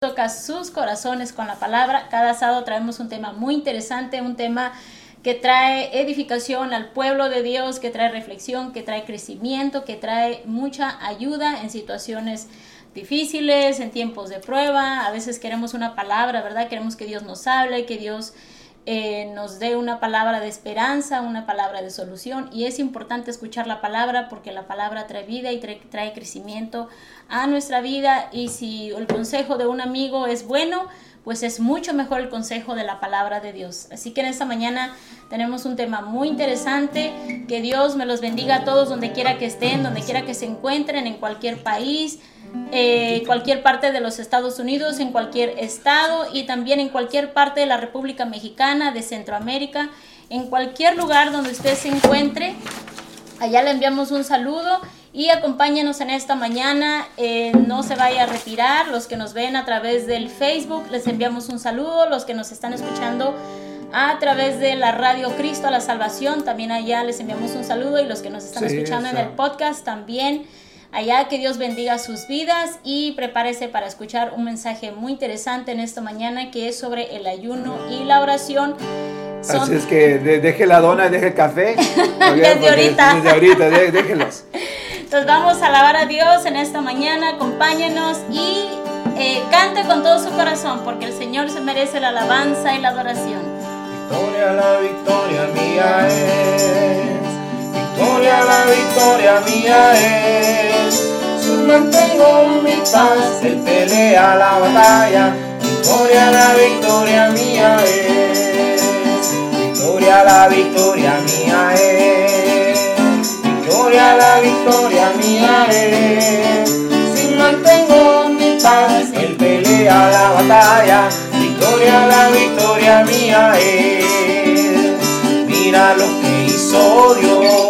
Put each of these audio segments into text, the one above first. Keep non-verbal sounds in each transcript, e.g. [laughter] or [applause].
toca sus corazones con la palabra. Cada sábado traemos un tema muy interesante, un tema que trae edificación al pueblo de Dios, que trae reflexión, que trae crecimiento, que trae mucha ayuda en situaciones difíciles, en tiempos de prueba. A veces queremos una palabra, ¿verdad? Queremos que Dios nos hable, que Dios eh, nos dé una palabra de esperanza, una palabra de solución. Y es importante escuchar la palabra porque la palabra trae vida y trae, trae crecimiento a nuestra vida. Y si el consejo de un amigo es bueno, pues es mucho mejor el consejo de la palabra de Dios. Así que en esta mañana tenemos un tema muy interesante. Que Dios me los bendiga a todos donde quiera que estén, donde quiera que se encuentren, en cualquier país eh, cualquier parte de los Estados Unidos, en cualquier estado y también en cualquier parte de la República Mexicana, de Centroamérica, en cualquier lugar donde usted se encuentre. Allá le enviamos un saludo y acompáñenos en esta mañana. Eh, no se vaya a retirar. Los que nos ven a través del Facebook, les enviamos un saludo. Los que nos están escuchando a través de la radio Cristo a la Salvación, también allá les enviamos un saludo. Y los que nos están escuchando en el podcast también. Allá que Dios bendiga sus vidas y prepárese para escuchar un mensaje muy interesante en esta mañana que es sobre el ayuno y la oración. Así es que deje la dona, deje el café. [laughs] desde ahorita. Desde ahorita, déjelos. [laughs] Entonces vamos a alabar a Dios en esta mañana, acompáñenos y eh, cante con todo su corazón porque el Señor se merece la alabanza y la adoración. Victoria, la victoria mía es victoria, la victoria mía es. Si mantengo mi paz, Él pelea la batalla. Victoria, la victoria mía es. Victoria, la victoria mía es. Victoria, la victoria mía es. Si mantengo mi paz, Él pelea la batalla. Victoria, la victoria mía es. Mira lo que hizo Dios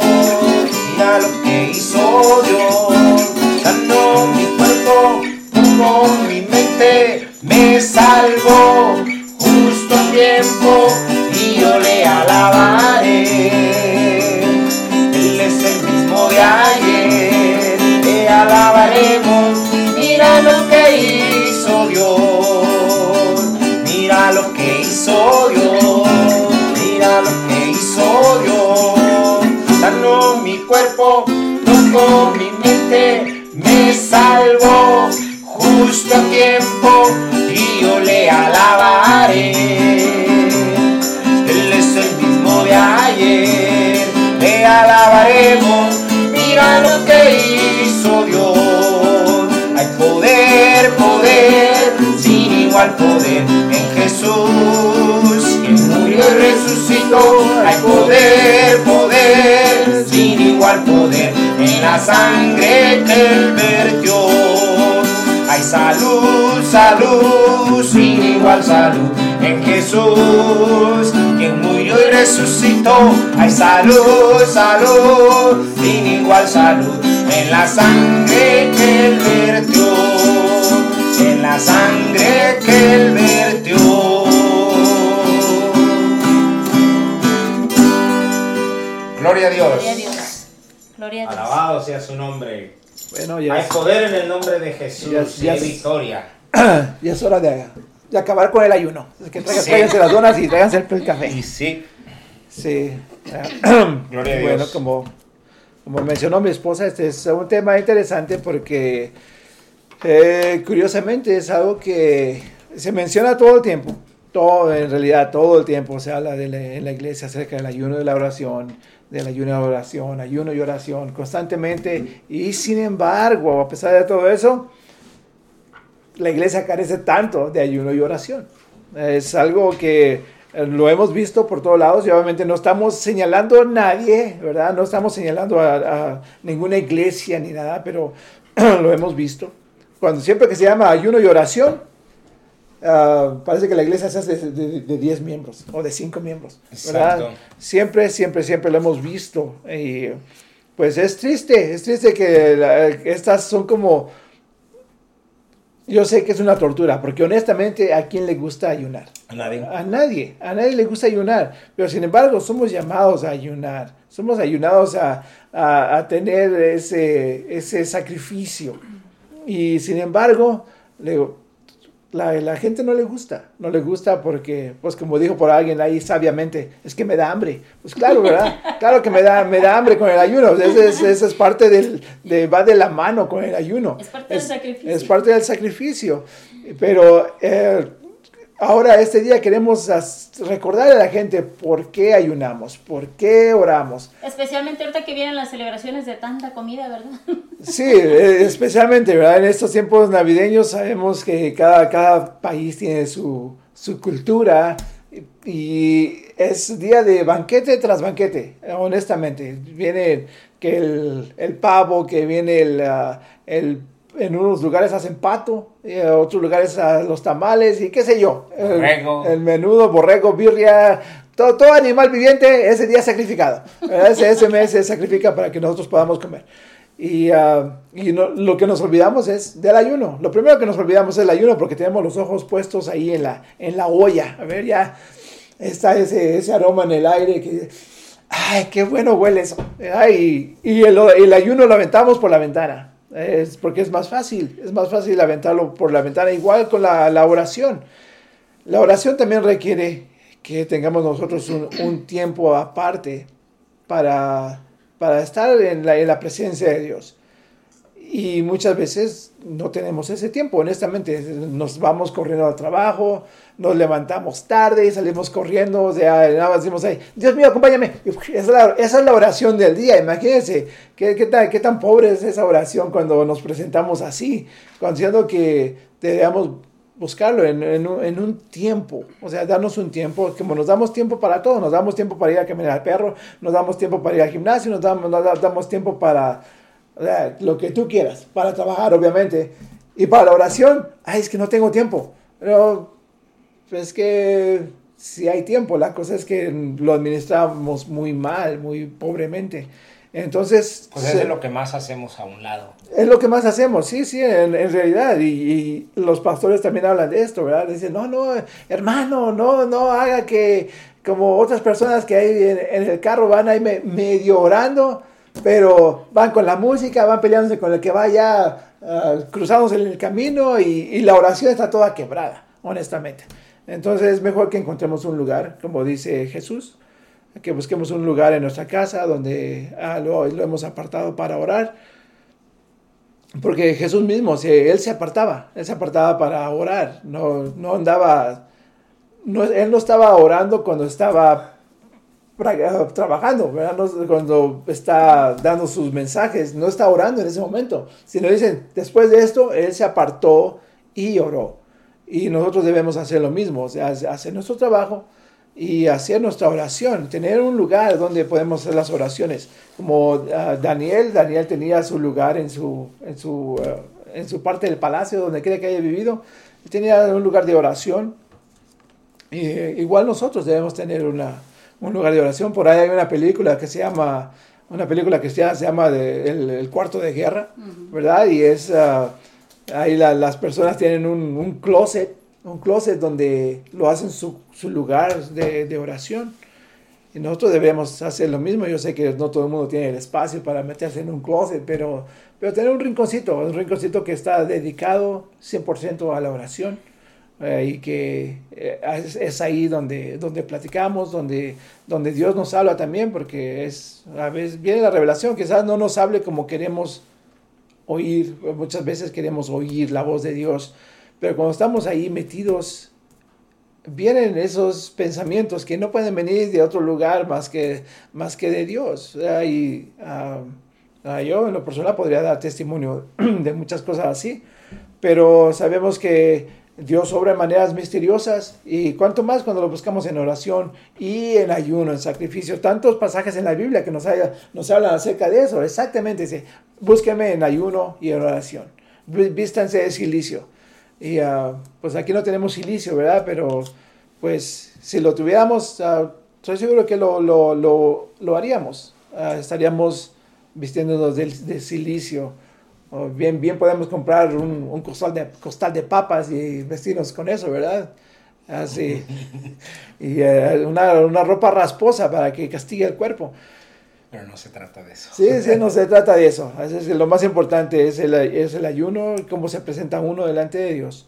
lo que hizo Dios. Sanó mi cuerpo, como mi mente, me salvó justo a tiempo y yo le alabaré. Él es el mismo de ayer, le alabaremos. Cuerpo, tocó mi mente, me salvó justo a tiempo y yo le alabaré. Él es el mismo de ayer, le alabaremos, mira lo que hizo Dios. Hay poder, poder, sin igual poder en Jesús, resucitó. Hay poder, poder, sin igual poder en la sangre que él vertió. Hay salud, salud, sin igual salud en Jesús, quien murió y resucitó. Hay salud, salud, sin igual salud en la sangre que él vertió, en la sangre que él vertió. Gloria a Dios. Gloria a Dios. Gloria a Dios. Alabado sea su nombre. Bueno, ya Hay es, poder en el nombre de Jesús Ya- y ya hay es- victoria. [clears throat] ya es hora de, de acabar con el ayuno. Que traigan- Sí. tráiganse las donas y tráiganse el, el café. Y sí, Sí. [clears throat] Gloria a Bueno, Dios. como, como mencionó mi esposa, este es un tema interesante porque eh, curiosamente es algo que se menciona todo el tiempo. Todo, en realidad, todo el tiempo se habla de la- en la iglesia acerca del ayuno y de la oración, del ayuno y oración, ayuno y oración, constantemente. Y sin embargo, a pesar de todo eso, la iglesia carece tanto de ayuno y oración. Es algo que eh, lo hemos visto por todos lados y obviamente no estamos señalando a nadie, ¿verdad? No estamos señalando a, a ninguna iglesia ni nada, pero [clears throat] lo hemos visto. Cuando siempre que se llama ayuno y oración, ah, parece que la iglesia se hace de, de- de 10 miembros o de 5 miembros, ¿verdad? Siempre, siempre, siempre lo hemos visto. Y pues es triste, es triste que la- estas son como yo sé que es una tortura, porque honestamente, ¿a quién le gusta ayunar? a nadie. A nadie, a nadie le gusta ayunar, pero sin embargo somos llamados a ayunar, somos ayunados a, a- a tener ese, ese sacrificio. Y sin embargo, le digo, la, la, gente no le gusta, no le gusta porque, pues como dijo por alguien ahí sabiamente, es que me da hambre. Pues claro, ¿verdad? [laughs] Claro que me da, me da hambre con el ayuno, esa es, es, parte del, de, va de la mano con el ayuno. Es parte del sacrificio. Es parte del sacrificio, pero eh, Ahora, este día queremos recordar a la gente por qué ayunamos, por qué oramos. Especialmente ahorita que vienen las celebraciones de tanta comida, ¿verdad? [laughs] Sí, eh, especialmente, ¿verdad? En estos tiempos navideños sabemos que cada, cada país tiene su, su cultura y es día de banquete tras banquete, honestamente. Viene que el, el pavo, que viene el, el en unos lugares hacen pato, en otros lugares los tamales y qué sé yo. El, menudo, borrego, birria, todo, todo, animal viviente ese día sacrificado. Ese, ese, mes se sacrifica para que nosotros podamos comer. Y, ah, y lo que nos olvidamos es del ayuno. Lo primero que nos olvidamos es el ayuno porque tenemos los ojos puestos ahí en la, en la olla. A ver, ya está ese, ese aroma en el aire que... ¡Ay, qué bueno huele eso! Ay, y el, el ayuno lo aventamos por la ventana. Es porque es más fácil, es más fácil aventarlo por la ventana, igual con la, la oración. La oración también requiere que tengamos nosotros un, tiempo aparte para, para estar en la, en la presencia de Dios. Y muchas veces no tenemos ese tiempo, honestamente. Nos vamos corriendo al trabajo, nos levantamos tarde y salimos corriendo. O sea, nada más decimos ahí, Dios mío, acompáñame. Esa es la, oración del día. Imagínense qué, qué, tan, qué tan pobre es esa oración cuando nos presentamos así, considerando que debemos buscarlo en, en, un, en, un, tiempo, o sea, darnos un tiempo, como nos damos tiempo para todo, nos damos tiempo para ir a caminar al perro, nos damos tiempo para ir al gimnasio, nos damos, nos damos tiempo para lo que tú quieras, para trabajar, obviamente. Y para la oración, ay, es que no tengo tiempo. Pero es que si hay tiempo, la cosa es que lo administramos muy mal, muy pobremente. Entonces... Pues es lo que más hacemos a un lado. Es lo que más hacemos, sí, sí, en, realidad. Y, los pastores también hablan de esto, ¿verdad? Dicen, no, no, hermano, no, no haga que como otras personas que hay en, el carro van ahí medio orando pero van con la música, van peleándose con el que vaya uh, cruzándose en el camino y, la oración está toda quebrada, honestamente. Entonces es mejor que encontremos un lugar, como dice Jesús, que busquemos un lugar en nuestra casa donde ah, lo, hemos apartado para orar. Porque Jesús mismo, él se apartaba, él se apartaba para orar, no, no andaba, él no estaba orando cuando estaba trabajando, ¿verdad? cuando está dando sus mensajes, no está orando en ese momento, sino dicen, después de esto, él se apartó y oró. Y nosotros debemos hacer lo mismo, o sea, hacer nuestro trabajo y hacer nuestra oración, tener un lugar donde podemos hacer las oraciones. Como ah, Daniel, Daniel tenía su lugar en su, en su, ah, en su parte del palacio donde cree que haya vivido, tenía un lugar de oración. Y, igual nosotros debemos tener una, un lugar de oración. Por ahí hay una película que se llama, una película cristiana se llama el, Cuarto de Guerra, ¿verdad? Y es, uh, ahí las personas tienen un, un, closet, un closet donde lo hacen su, su lugar de, de, oración. Y nosotros debemos hacer lo mismo. Yo sé que no todo el mundo tiene el espacio para meterse en un closet, pero, pero tener un rinconcito, un rinconcito que está dedicado 100% a la oración eh, y que eh, es, ahí donde, donde platicamos, donde, donde Dios nos habla también, porque es, a veces viene la revelación, quizás no nos hable como queremos oír, muchas veces queremos oír la voz de Dios, pero cuando estamos ahí metidos, vienen esos pensamientos que no pueden venir de otro lugar más que, más que de Dios. Y, ah, ah, yo en lo personal podría dar testimonio [clears throat] de muchas cosas así, pero sabemos que Dios obra de maneras misteriosas y cuanto más cuando lo buscamos en oración y en ayuno, en sacrificio. Tantos pasajes en la Biblia que nos, nos hablan acerca de eso. Exactamente, dice, búsqueme en ayuno y en oración. Vístanse de silicio. Y ah, pues aquí no tenemos silicio, ¿verdad? Pero pues si lo tuviéramos, uh, estoy seguro que lo, lo, lo, haríamos. Ah, estaríamos vistiéndonos de silicio bien, bien podemos comprar un, un, costal, de, costal de papas y vestirnos con eso, ¿verdad? Así. [laughs] y eh, una, una, ropa rasposa para que castigue el cuerpo. Pero no se trata de eso. Sí, sí, no se trata de eso. Es lo más importante es el, es el ayuno, cómo se presenta uno delante de Dios.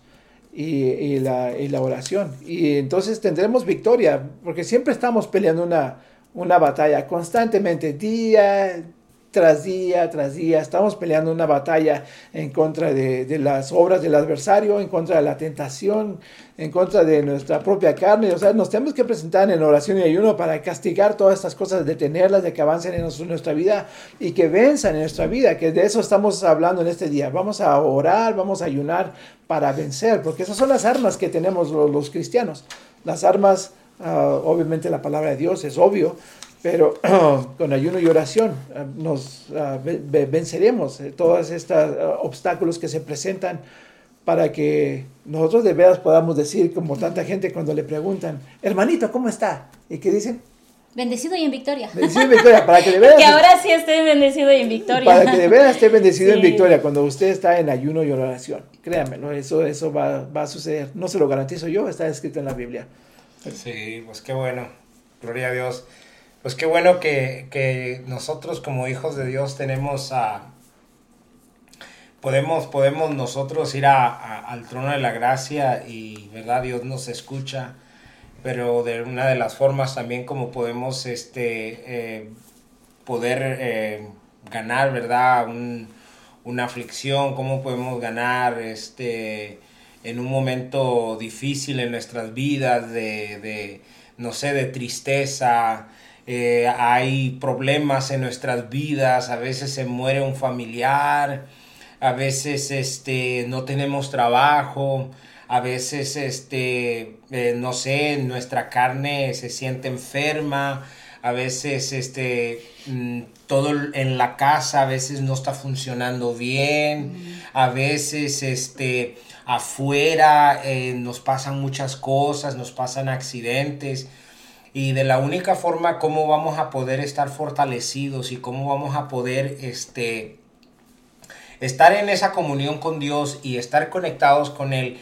y, la, y, la, oración. Y entonces tendremos victoria, porque siempre estamos peleando una, una batalla constantemente, día tras día, tras día, estamos peleando una batalla en contra de, las obras del adversario, en contra de la tentación, en contra de nuestra propia carne. O sea, nos tenemos que presentar en oración y ayuno para castigar todas estas cosas, detenerlas, de que avancen en nuestra vida y que venzan en nuestra vida, que de eso estamos hablando en este día. Vamos a orar, vamos a ayunar para vencer, porque esas son las armas que tenemos los, cristianos. Las armas, ah, obviamente la palabra de Dios es obvio, pero [clears throat] con ayuno y oración ah, nos ah, venceremos eh, todos estos ah, obstáculos que se presentan para que nosotros de veras podamos decir, como tanta gente cuando le preguntan, hermanito, ¿cómo está? ¿Y qué dicen? Bendecido y en victoria. Bendecido en victoria, para que de [laughs] veras... que ahora sí esté bendecido y en victoria. Para que de veras esté bendecido en victoria cuando usted está en ayuno y oración. Créanmelo, eso, eso va, va a suceder. No se lo garantizo yo, está escrito en la Biblia. Sí, pues qué bueno. Gloria a Dios. Pues qué bueno que, nosotros como hijos de Dios tenemos a... Podemos, podemos nosotros ir al trono de la gracia y, ¿verdad? Dios nos escucha, pero de una de las formas también como podemos este, eh, poder eh, ganar, ¿verdad? una aflicción, cómo podemos ganar este, en un momento difícil en nuestras vidas, de, de no sé, de tristeza, eh, hay problemas en nuestras vidas, a veces se muere un familiar, a veces este, no tenemos trabajo, a veces, este, eh, no sé, nuestra carne se siente enferma, a veces este, mm, todo en la casa a veces no está funcionando bien, a veces este, afuera eh, nos pasan muchas cosas, nos pasan accidentes y de la única forma como vamos a poder estar fortalecidos y cómo vamos a poder este, estar en esa comunión con Dios y estar conectados con Él.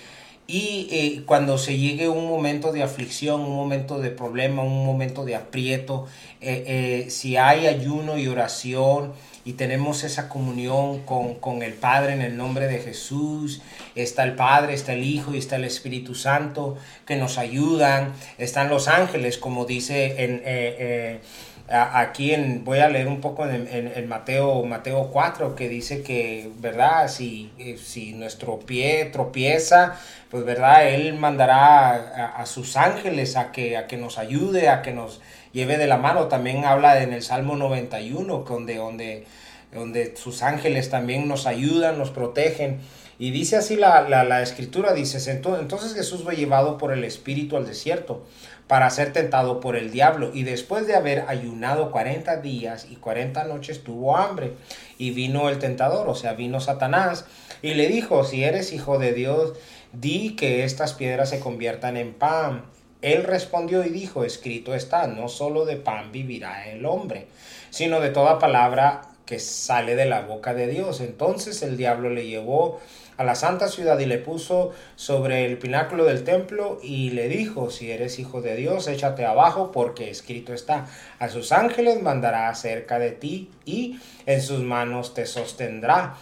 Y eh, cuando se llegue un momento de aflicción, un momento de problema, un momento de aprieto, eh, eh, si hay ayuno y oración, y tenemos esa comunión con, el Padre en el nombre de Jesús. Está el Padre, está el Hijo y está el Espíritu Santo que nos ayudan. Están los ángeles, como dice en... Eh, eh, aquí en, voy a leer un poco en, Mateo, Mateo 4, que dice que, ¿verdad? Si, eh, si nuestro pie tropieza, pues, ¿verdad? Él mandará a, sus ángeles a que, a que nos ayude, a que nos lleve de la mano. También habla en el Salmo 91, donde, donde, donde sus ángeles también nos ayudan, nos protegen. Y dice así la, la, escritura, dice, entonces Jesús fue llevado por el Espíritu al desierto para ser tentado por el diablo. Y después de haber ayunado 40 días y 40 noches tuvo hambre. Y vino el tentador, o sea, vino Satanás, y le dijo, si eres hijo de Dios, di que estas piedras se conviertan en pan. Él respondió y dijo, escrito está, no solo de pan vivirá el hombre, sino de toda palabra que sale de la boca de Dios. Entonces el diablo le llevó a la santa ciudad y le puso sobre el pináculo del templo y le dijo, si eres hijo de Dios, échate abajo porque escrito está, a sus ángeles mandará cerca de ti y en sus manos te sostendrá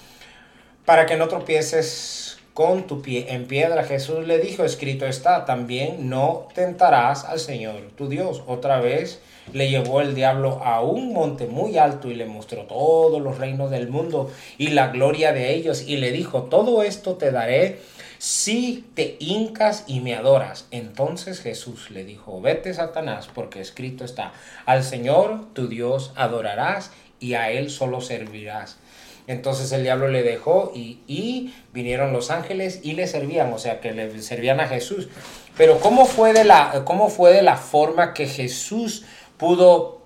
para que no tropieces con tu pie en piedra. Jesús le dijo, escrito está, también no tentarás al Señor tu Dios. Otra vez le llevó el diablo a un monte muy alto y le mostró todos los reinos del mundo y la gloria de ellos y le dijo, todo esto te daré si te hincas y me adoras. Entonces Jesús le dijo, vete Satanás, porque escrito está, al Señor tu Dios adorarás y a Él solo servirás. Entonces el diablo le dejó y, vinieron los ángeles y le servían, o sea que le servían a Jesús. Pero ¿cómo fue de la, cómo fue de la forma que Jesús pudo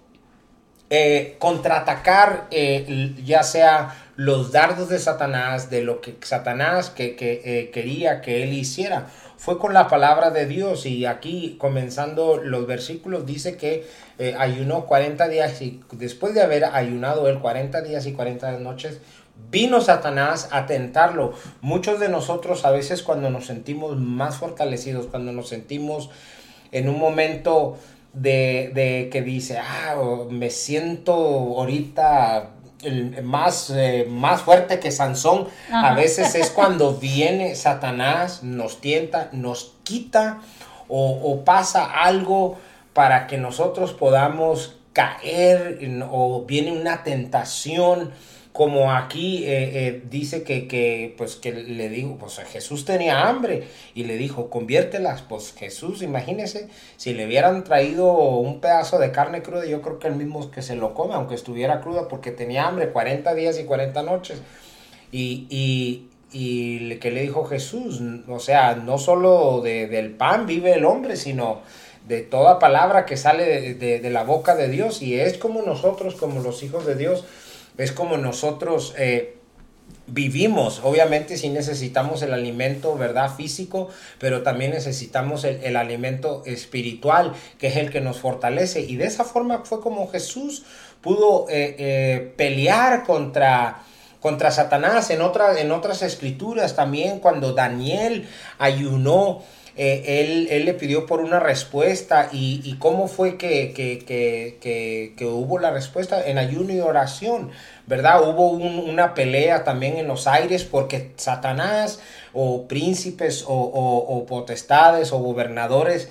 eh, contraatacar eh, ya sea los dardos de Satanás, de lo que Satanás que, eh, quería que él hiciera? Fue con la palabra de Dios y aquí comenzando los versículos dice que eh, ayunó 40 días y después de haber ayunado él 40 días y 40 noches, vino Satanás a tentarlo. Muchos de nosotros a veces cuando nos sentimos más fortalecidos, cuando nos sentimos en un momento de, que dice, ah, me siento ahorita el más, eh, más fuerte que Sansón. A veces es [laughs] cuando viene Satanás, nos tienta, nos quita o, pasa algo para que nosotros podamos caer o viene una tentación como aquí eh, eh, dice que, pues que le digo, pues Jesús tenía hambre y le dijo, conviértelas, pues Jesús, imagínese, si le hubieran traído un pedazo de carne cruda, yo creo que el mismo que se lo come, aunque estuviera cruda, porque tenía hambre 40 días y 40 noches. Y, y, y que le dijo Jesús, o sea, no solo del pan vive el hombre, sino de toda palabra que sale de, de la boca de Dios, y es como nosotros, como los hijos de Dios, es como nosotros eh, vivimos. Obviamente si necesitamos el alimento, ¿verdad? Físico, pero también necesitamos el, alimento espiritual, que es el que nos fortalece. Y de esa forma fue como Jesús pudo eh, eh, pelear contra contra Satanás en, en otras escrituras también cuando Daniel ayunó él, él, le pidió por una respuesta y, cómo fue que, que, hubo la respuesta en ayuno y oración, ¿verdad? Hubo una pelea también en los aires porque Satanás o príncipes o, potestades o gobernadores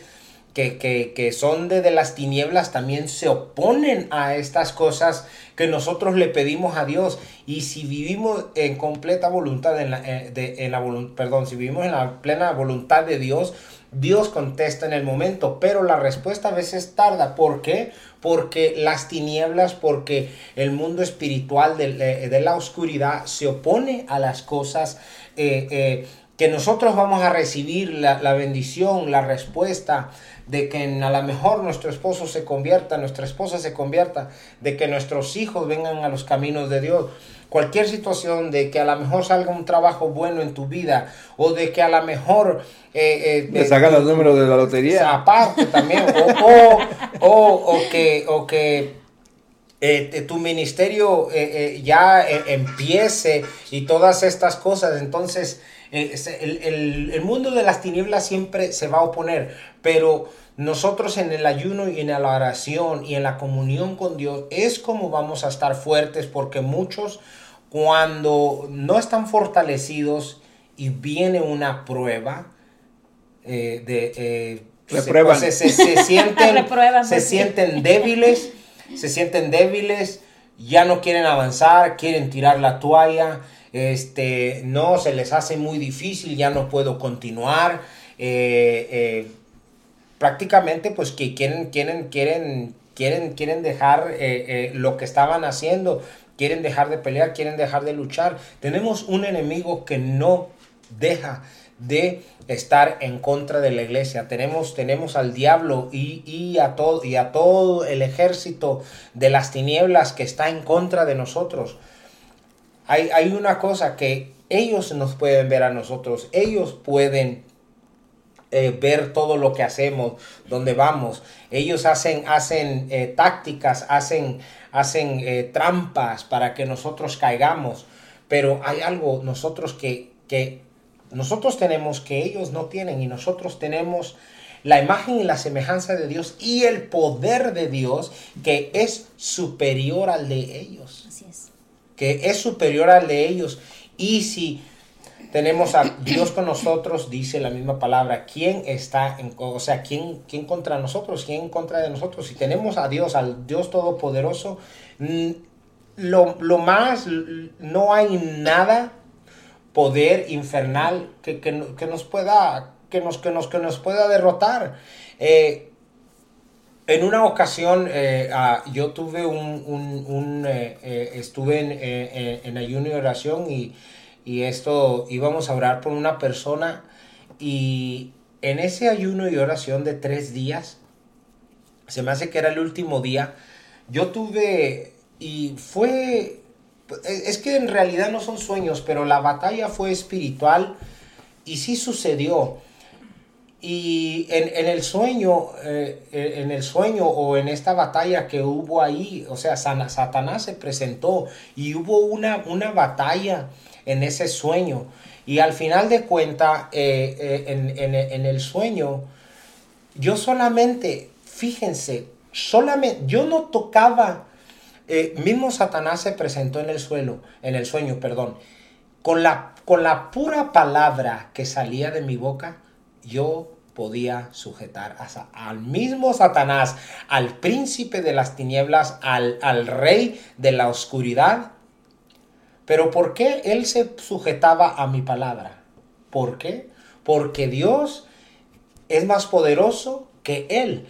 que, son de, de, las tinieblas también se oponen a estas cosas que nosotros le pedimos a Dios. Y si vivimos en completa voluntad, en la, eh, en la perdón, si vivimos en la plena voluntad de Dios, Dios contesta en el momento, pero la respuesta a veces tarda. ¿Por qué? Porque las tinieblas, porque el mundo espiritual de, eh, la oscuridad se opone a las cosas eh, que nosotros vamos a recibir, la, la bendición, la respuesta de que a lo mejor nuestro esposo se convierta, nuestra esposa se convierta, de que nuestros hijos vengan a los caminos de Dios. Cualquier situación de que a lo mejor salga un trabajo bueno en tu vida o de que a lo mejor... Eh, eh, sacan los números de la lotería. Aparte también. o, o, o, que... O que eh, tu ministerio eh, ya empiece y todas estas cosas. Entonces, el, el, mundo de las tinieblas siempre se va a oponer, pero nosotros en el ayuno y en la oración y en la comunión con Dios es como vamos a estar fuertes porque muchos cuando no están fortalecidos y viene una prueba eh, de... Eh, se, se, sienten, [laughs] se sienten débiles, se sienten débiles, ya no quieren avanzar, quieren tirar la toalla, este, no, se les hace muy difícil, ya no puedo continuar. Eh, prácticamente pues que quieren, quieren, quieren, quieren, quieren dejar eh, eh, lo que estaban haciendo, quieren dejar de pelear, quieren dejar de luchar. Tenemos un enemigo que no deja de estar en contra de la iglesia. Tenemos, tenemos al diablo y, a todo, y a todo el ejército de las tinieblas que está en contra de nosotros. Hay, una cosa que ellos nos pueden ver a nosotros, ellos pueden eh, ver todo lo que hacemos, dónde vamos. Ellos hacen, hacen eh, tácticas, hacen, hacen eh, trampas para que nosotros caigamos. Pero hay algo nosotros que, que nosotros tenemos que ellos no tienen y nosotros tenemos la imagen y la semejanza de Dios y el poder de Dios que es superior al de ellos. Así es. Que es superior al de ellos. Y si tenemos a Dios con nosotros, dice la misma palabra. ¿Quién está, en, o sea, ¿quién, quién contra nosotros? ¿Quién en contra de nosotros? Si tenemos a Dios, al Dios Todopoderoso, mm, lo, más, no hay nada, poder infernal que, nos pueda, que nos, que nos, que nos pueda derrotar. Eh, en una ocasión eh, ah, yo tuve un, eh, estuve en, ayuno y oración y y esto íbamos a orar por una persona y en ese ayuno y oración de tres días, se me hace que era el último día, yo tuve y fue, es que en realidad no son sueños, pero la batalla fue espiritual y sí sucedió. Y en, el sueño, eh, en el sueño o en esta batalla que hubo ahí, o sea, Satanás se presentó y hubo una, una batalla en ese sueño. Y al final de cuentas, eh, eh, en, el sueño, yo solamente, fíjense, solamente, yo no tocaba eh, mismo Satanás se presentó en el suelo, en el sueño, perdón. Con la, con la pura palabra que salía de mi boca, yo podía sujetar al mismo Satanás, al príncipe de las tinieblas, al, al rey de la oscuridad. Pero ¿por qué él se sujetaba a mi palabra? ¿Por qué? Porque Dios es más poderoso que él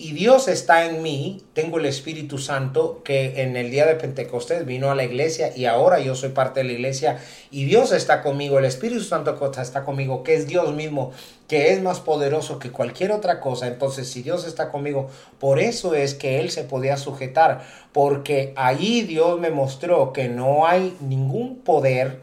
y Dios está en mí, tengo el Espíritu Santo que en el día de Pentecostés vino a la iglesia y ahora yo soy parte de la iglesia y Dios está conmigo, el Espíritu Santo está conmigo, que es Dios mismo, que es más poderoso que cualquier otra cosa. Entonces, si Dios está conmigo, por eso es que Él se podía sujetar, porque ahí Dios me mostró que no hay ningún poder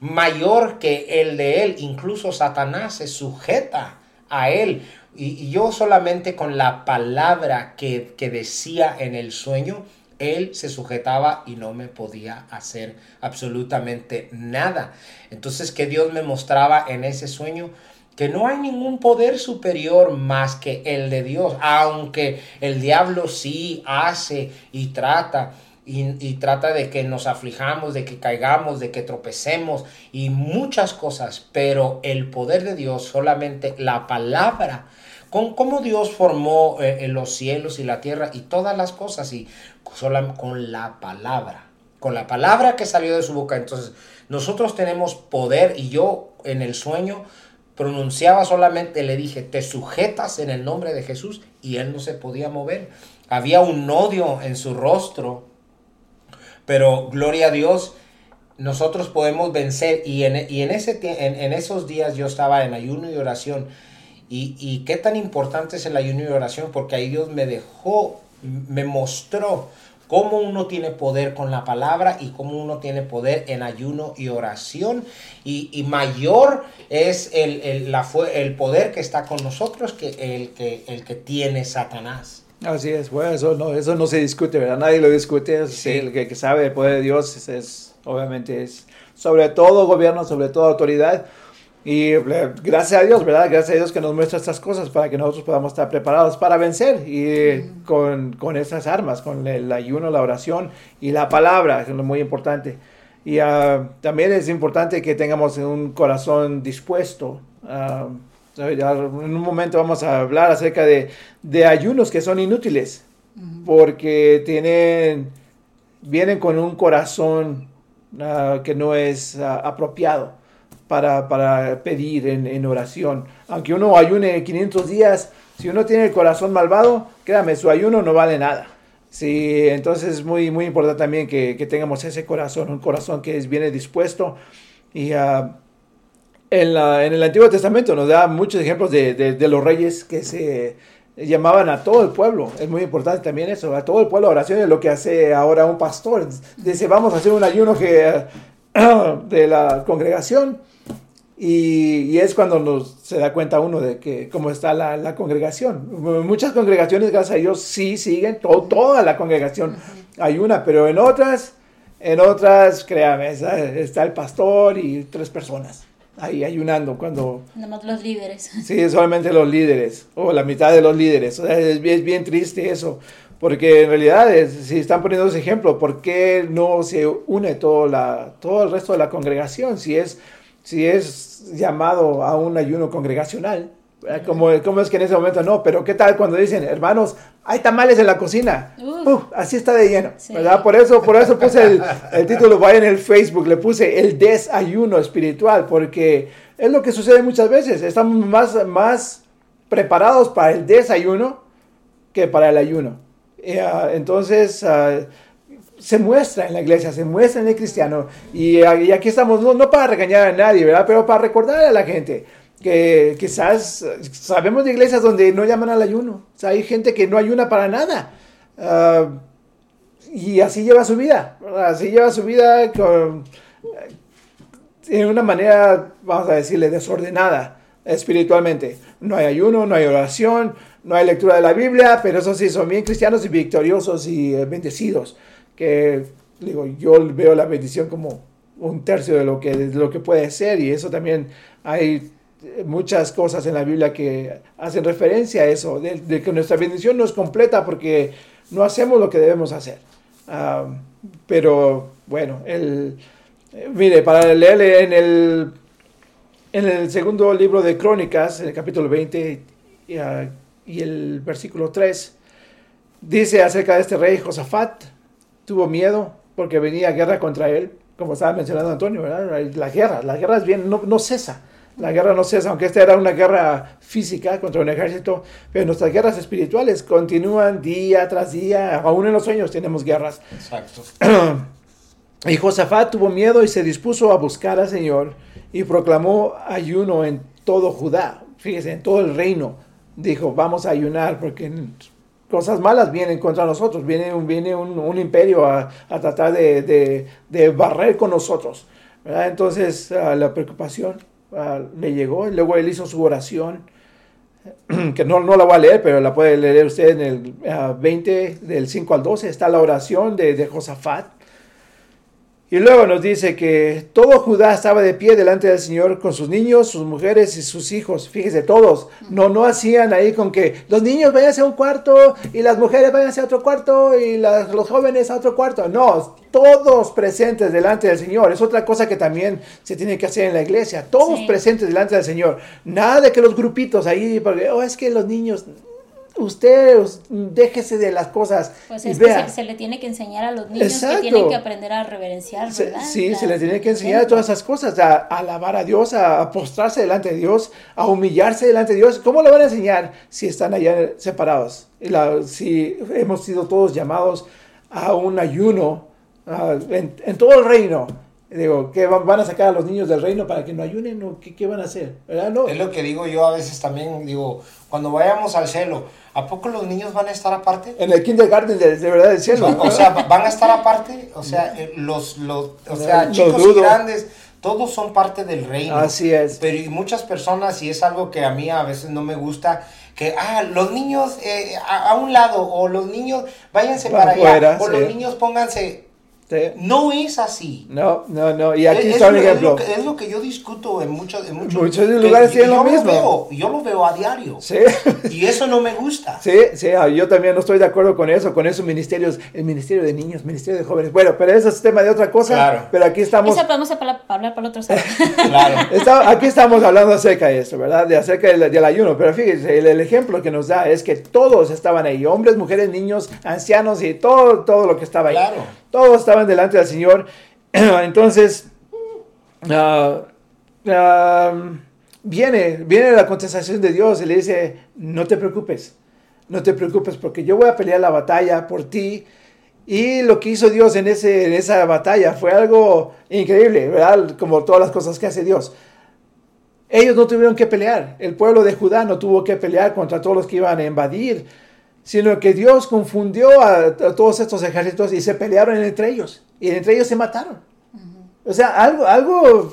mayor que el de Él, incluso Satanás se sujeta a Él y, yo solamente con la palabra que, decía en el sueño, él se sujetaba y no me podía hacer absolutamente nada. Entonces, que Dios me mostraba en ese sueño que no hay ningún poder superior más que el de Dios, aunque el diablo sí hace y trata. Y, y, trata de que nos aflijamos, de que caigamos, de que tropecemos y muchas cosas, pero el poder de Dios, solamente la palabra con cómo Dios formó eh, los cielos y la tierra y todas las cosas y con la palabra, con la palabra que salió de su boca. Entonces, nosotros tenemos poder y yo en el sueño pronunciaba solamente, le dije, te sujetas en el nombre de Jesús y él no se podía mover. Había un odio en su rostro, pero gloria a Dios, nosotros podemos vencer y en, y en, ese, en esos días yo estaba en ayuno y oración y, qué tan importante es el ayuno y oración, porque ahí Dios me dejó, me mostró cómo uno tiene poder con la palabra y cómo uno tiene poder en ayuno y oración. Y, mayor es el, el, la, el, poder que está con nosotros que el que, el que tiene Satanás. Así es, bueno, eso no, eso no se discute, ¿verdad? Nadie lo discute. El que, que, sabe el poder de Dios es, es, obviamente, es sobre todo gobierno, sobre todo autoridad. Y eh, gracias a Dios, ¿verdad? Gracias a Dios que nos muestra estas cosas para que nosotros podamos estar preparados para vencer y con, con esas armas, con el ayuno, la oración y la palabra, que es muy importante. Y ah, también es importante que tengamos un corazón dispuesto. Uh, en un momento vamos a hablar acerca de, de ayunos que son inútiles, porque tienen, vienen con un corazón ah, que no es apropiado para, pedir en, oración. Aunque uno ayune 500 días, si uno tiene el corazón malvado, créame, su ayuno no vale nada. Sí, entonces es muy, muy importante también que, tengamos ese corazón, un corazón que es, viene dispuesto. Y ah, en, en, el Antiguo Testamento nos da muchos ejemplos de, de, los reyes que se llamaban a todo el pueblo. Es muy importante también eso, a todo el pueblo oración es lo que hace ahora un pastor. Dice, vamos a hacer un ayuno que, [clears throat] de la congregación y, es cuando nos, se da cuenta uno de que cómo está la, la, congregación. Muchas congregaciones, gracias a Dios, sí siguen, toda la congregación hay una, pero en otras, en otras, créame, está, el pastor y tres personas ahí ayunando cuando... Nada más los líderes. [laughs] Sí, solamente los líderes, o la mitad de los líderes. es, es, bien triste eso, porque en realidad, si están poniendo ese ejemplo, ¿por qué no se une todo, la, todo el resto de la congregación? Si es si es llamado a un ayuno congregacional. Como, como es que en ese momento no, pero ¿qué tal cuando dicen, hermanos, hay tamales en la cocina? así está de lleno, ¿verdad? Por eso, por eso puse el, el título, vaya en el Facebook, le puse el desayuno espiritual, porque es lo que sucede muchas veces, estamos más, más preparados para el desayuno que para el ayuno. Ah, entonces, ah, se muestra en la iglesia, se muestra en el cristiano. Y, aquí estamos, no, para regañar a nadie, ¿verdad? Pero para recordar a la gente que quizás sabemos de iglesias donde no llaman al ayuno. O hay gente que no ayuna para nada. Ah, y así lleva su vida. Así lleva su vida con, en una manera, vamos a decirle, desordenada espiritualmente. No hay ayuno, no hay oración, no hay lectura de la Biblia, pero eso sí, son bien cristianos y victoriosos y eh, bendecidos que digo, yo veo la bendición como un tercio de lo que, de lo que puede ser y eso también hay muchas cosas en la Biblia que hacen referencia a eso, de, que nuestra bendición no es completa porque no hacemos lo que debemos hacer. Pero bueno, el, mire, para leerle en el, en el segundo libro de Crónicas, en el capítulo 20 y, ah, y el versículo 3, dice acerca de este rey Josafat, tuvo miedo porque venía guerra contra él, como estaba mencionando Antonio, ¿verdad? La guerra, la guerra es bien, no, no cesa. La guerra no cesa, aunque esta era una guerra física contra un ejército, pero nuestras guerras espirituales continúan día tras día, aún en los sueños tenemos guerras. Exacto. [clears throat] Y Josafat tuvo miedo y se dispuso a buscar al Señor y proclamó ayuno en todo Judá, fíjese, en todo el reino. Dijo, vamos a ayunar porque cosas malas vienen contra nosotros, viene viene un, un imperio a, a tratar de, de, de, barrer con nosotros. ¿verdad? Entonces uh, la preocupación uh, le llegó y luego él hizo su oración, [clears throat] que no, no la voy a leer, pero la puede leer usted en el uh, 20 del 5 al 12, está la oración de, de Josafat. Y luego nos dice que todo Judá estaba de pie delante del Señor con sus niños, sus mujeres y sus hijos. Fíjese, todos. No, no hacían ahí con que los niños vayan a un cuarto y las mujeres vayan a otro cuarto y las, los jóvenes a otro cuarto. No, todos presentes delante del Señor. Es otra cosa que también se tiene que hacer en la iglesia. Todos sí. presentes delante del Señor. Nada de que los grupitos ahí, porque oh, es que los niños usted déjese de las cosas. Pues es vea. que se, se, le tiene que enseñar a los niños Exacto. que tienen que aprender a reverenciar, ¿verdad? Se, sí, las, se le tiene que enseñar todas esas cosas, a, a, alabar a Dios, a postrarse delante de Dios, a humillarse delante de Dios. ¿Cómo le van a enseñar si están allá separados? La, si hemos sido todos llamados a un ayuno uh, en, en todo el reino. Digo, ¿qué van a sacar a los niños del reino para que no ayunen o qué, qué van a hacer? ¿verdad? No. Es lo que digo yo a veces también, digo, cuando vayamos al cielo, ¿a poco los niños van a estar aparte? En el kindergarten de, de verdad del cielo. O sea, ¿van a estar aparte? O sea, eh, los, los, o sea, los chicos dudo. y grandes, todos son parte del reino. Así es. Pero y muchas personas, y es algo que a mí a veces no me gusta, que, ah, los niños eh, a, a, un lado, o los niños váyanse para, para allá, o sí. los niños pónganse Sí. No es así. No, no, no. Y aquí es, está un es ejemplo. Lo que, es lo que yo discuto en muchos, en muchos, muchos lugares tienen lo mismo. Lo veo, yo lo veo a diario. Sí. Y eso no me gusta. [laughs] Sí, sí, ah, yo también no estoy de acuerdo con eso, con esos ministerios, el ministerio de niños, ministerio de jóvenes. Bueno, pero eso es tema de otra cosa. Claro. Pero aquí estamos. Eso podemos hablar para el otro [laughs] claro. Está, aquí estamos hablando acerca de eso, ¿verdad? De acerca del, del ayuno. Pero fíjense, el, el, ejemplo que nos da es que todos estaban ahí: hombres, mujeres, niños, ancianos y todo, todo lo que estaba ahí. Claro. Todos estaban delante del Señor. [clears throat] Entonces, uh, uh, viene, viene la contestación de Dios y le dice, no te preocupes, no te preocupes porque yo voy a pelear la batalla por ti. Y lo que hizo Dios en, ese, en esa batalla fue algo increíble, ¿verdad? Como todas las cosas que hace Dios. Ellos no tuvieron que pelear, el pueblo de Judá no tuvo que pelear contra todos los que iban a invadir, sino que Dios confundió a, a todos estos ejércitos y se pelearon entre ellos y entre ellos se mataron. Uh -huh. O sea, algo, algo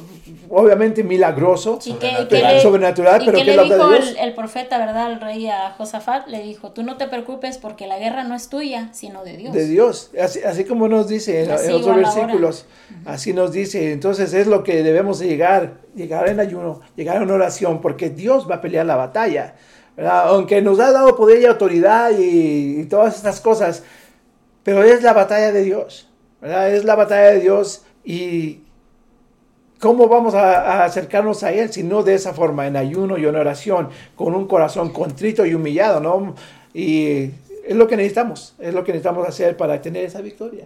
obviamente milagroso, ¿Y que, pero, que le, sobrenatural, pero que que le dijo de Dios. el, el, profeta, ¿verdad? El rey a Josafat le dijo, tú no te preocupes porque la guerra no es tuya, sino de Dios. De Dios, así, así como nos dice en, en otros versículos, uh -huh. así nos dice. Entonces es lo que debemos de llegar, llegar en ayuno, llegar en oración, porque Dios va a pelear la batalla. ¿Verdad? Aunque nos ha dado poder y autoridad y, y todas estas cosas, pero es la batalla de Dios. ¿verdad? Es la batalla de Dios y ¿cómo vamos a, a, acercarnos a Él si no de esa forma, en ayuno y en oración, con un corazón contrito y humillado, ¿no? Y es lo que necesitamos, es lo que necesitamos hacer para tener esa victoria.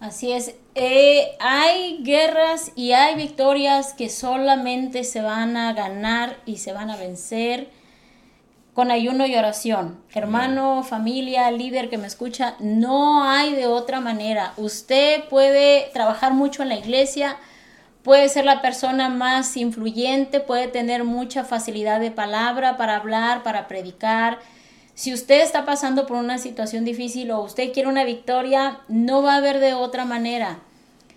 Así es, eh, hay guerras y hay victorias que solamente se van a ganar y se van a vencer con ayuno y oración. Hermano, familia, líder que me escucha, no hay de otra manera. Usted puede trabajar mucho en la iglesia, puede ser la persona más influyente, puede tener mucha facilidad de palabra para hablar, para predicar. Si usted está pasando por una situación difícil o usted quiere una victoria, no va a haber de otra manera.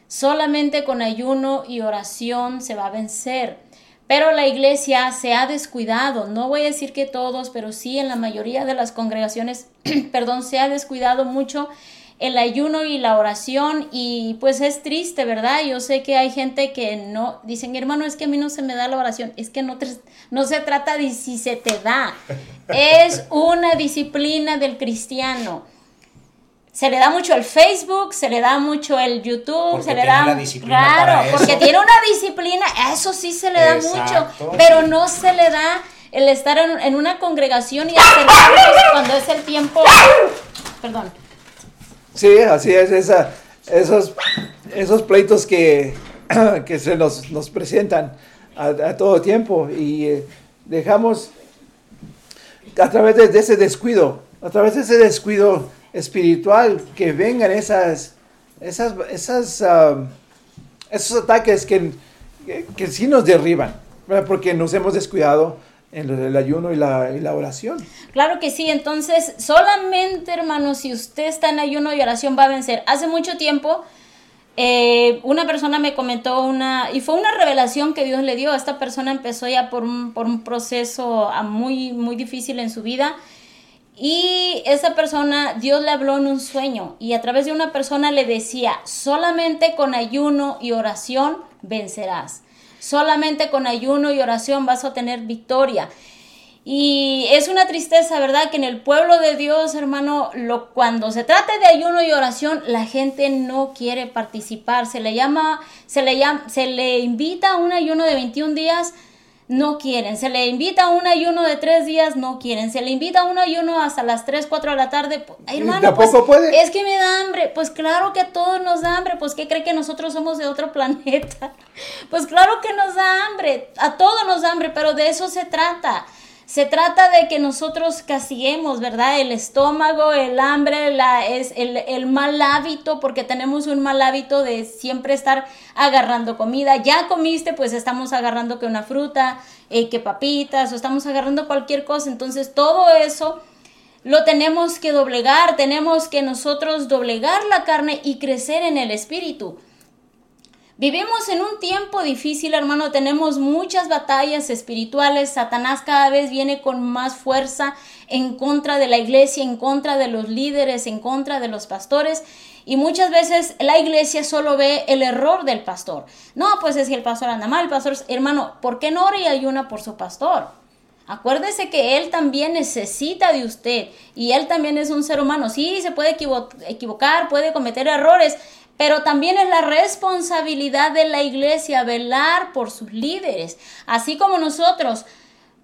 Solamente con ayuno y oración se va a vencer. Pero la iglesia se ha descuidado, no voy a decir que todos, pero sí en la mayoría de las congregaciones, [clears throat] perdón, se ha descuidado mucho el ayuno y la oración y pues es triste, ¿verdad? Yo sé que hay gente que no, dicen, hermano, es que a mí no se me da la oración, es que no, te, no se trata de si se te da, [laughs] es una disciplina del cristiano. Se le da mucho el Facebook, se le da mucho el YouTube, Porque se le tiene da claro, porque tiene una disciplina, eso sí se le da Exacto. mucho, pero no se le da el estar en, en una congregación y acercarnos cuando es el tiempo, perdón, Sí, así es, esa, esos, esos pleitos que, [clears throat] que se nos, nos presentan a, a todo tiempo y eh, dejamos a través de, de ese descuido, a través de ese descuido espiritual que vengan esas, esas, esas, ah, esos ataques que, que, sí nos derriban, porque nos hemos descuidado en el ayuno y la, y la oración. Claro que sí, entonces solamente hermano, si usted está en ayuno y oración va a vencer. Hace mucho tiempo eh, una persona me comentó una, y fue una revelación que Dios le dio. Esta persona empezó ya por un, por un proceso ah, muy, muy difícil en su vida. Y esa persona, Dios le habló en un sueño y a través de una persona le decía, solamente con ayuno y oración vencerás. Solamente con ayuno y oración vas a tener victoria. Y es una tristeza, ¿verdad? Que en el pueblo de Dios, hermano, lo, cuando se trata de ayuno y oración, la gente no quiere participar. Se le llama, se le llama, se le invita a un ayuno de 21 días, no quieren. Se le invita a un ayuno de 3 días, no quieren. Se le invita a un ayuno hasta las 3, 4 de la tarde. Ay, hermano, tampoco pues, puede. es que me da hambre. Pues claro que a todos nos da hambre. Pues ¿qué cree que nosotros somos de otro [laughs] planeta? Pues claro que nos da hambre. A todos nos da hambre, pero de eso se trata. Se trata de que nosotros castiguemos, ¿verdad? El estómago, el hambre, la, es el, el, mal hábito, porque tenemos un mal hábito de siempre estar agarrando comida. Ya comiste, pues estamos agarrando que una fruta, eh, que papitas, o estamos agarrando cualquier cosa. Entonces todo eso lo tenemos que doblegar, tenemos que nosotros doblegar la carne y crecer en el espíritu. Vivimos en un tiempo difícil, hermano, tenemos muchas batallas espirituales, Satanás cada vez viene con más fuerza en contra de la iglesia, en contra de los líderes, en contra de los pastores. Y muchas veces la iglesia solo ve el error del pastor. No, pues es que el pastor anda mal, el pastor, hermano, ¿por qué no ora y ayuna por su pastor? Acuérdese que él también necesita de usted y él también es un ser humano. Sí, se puede equivo equivocar, puede cometer errores, pero también es la responsabilidad de la iglesia velar por sus líderes, así como nosotros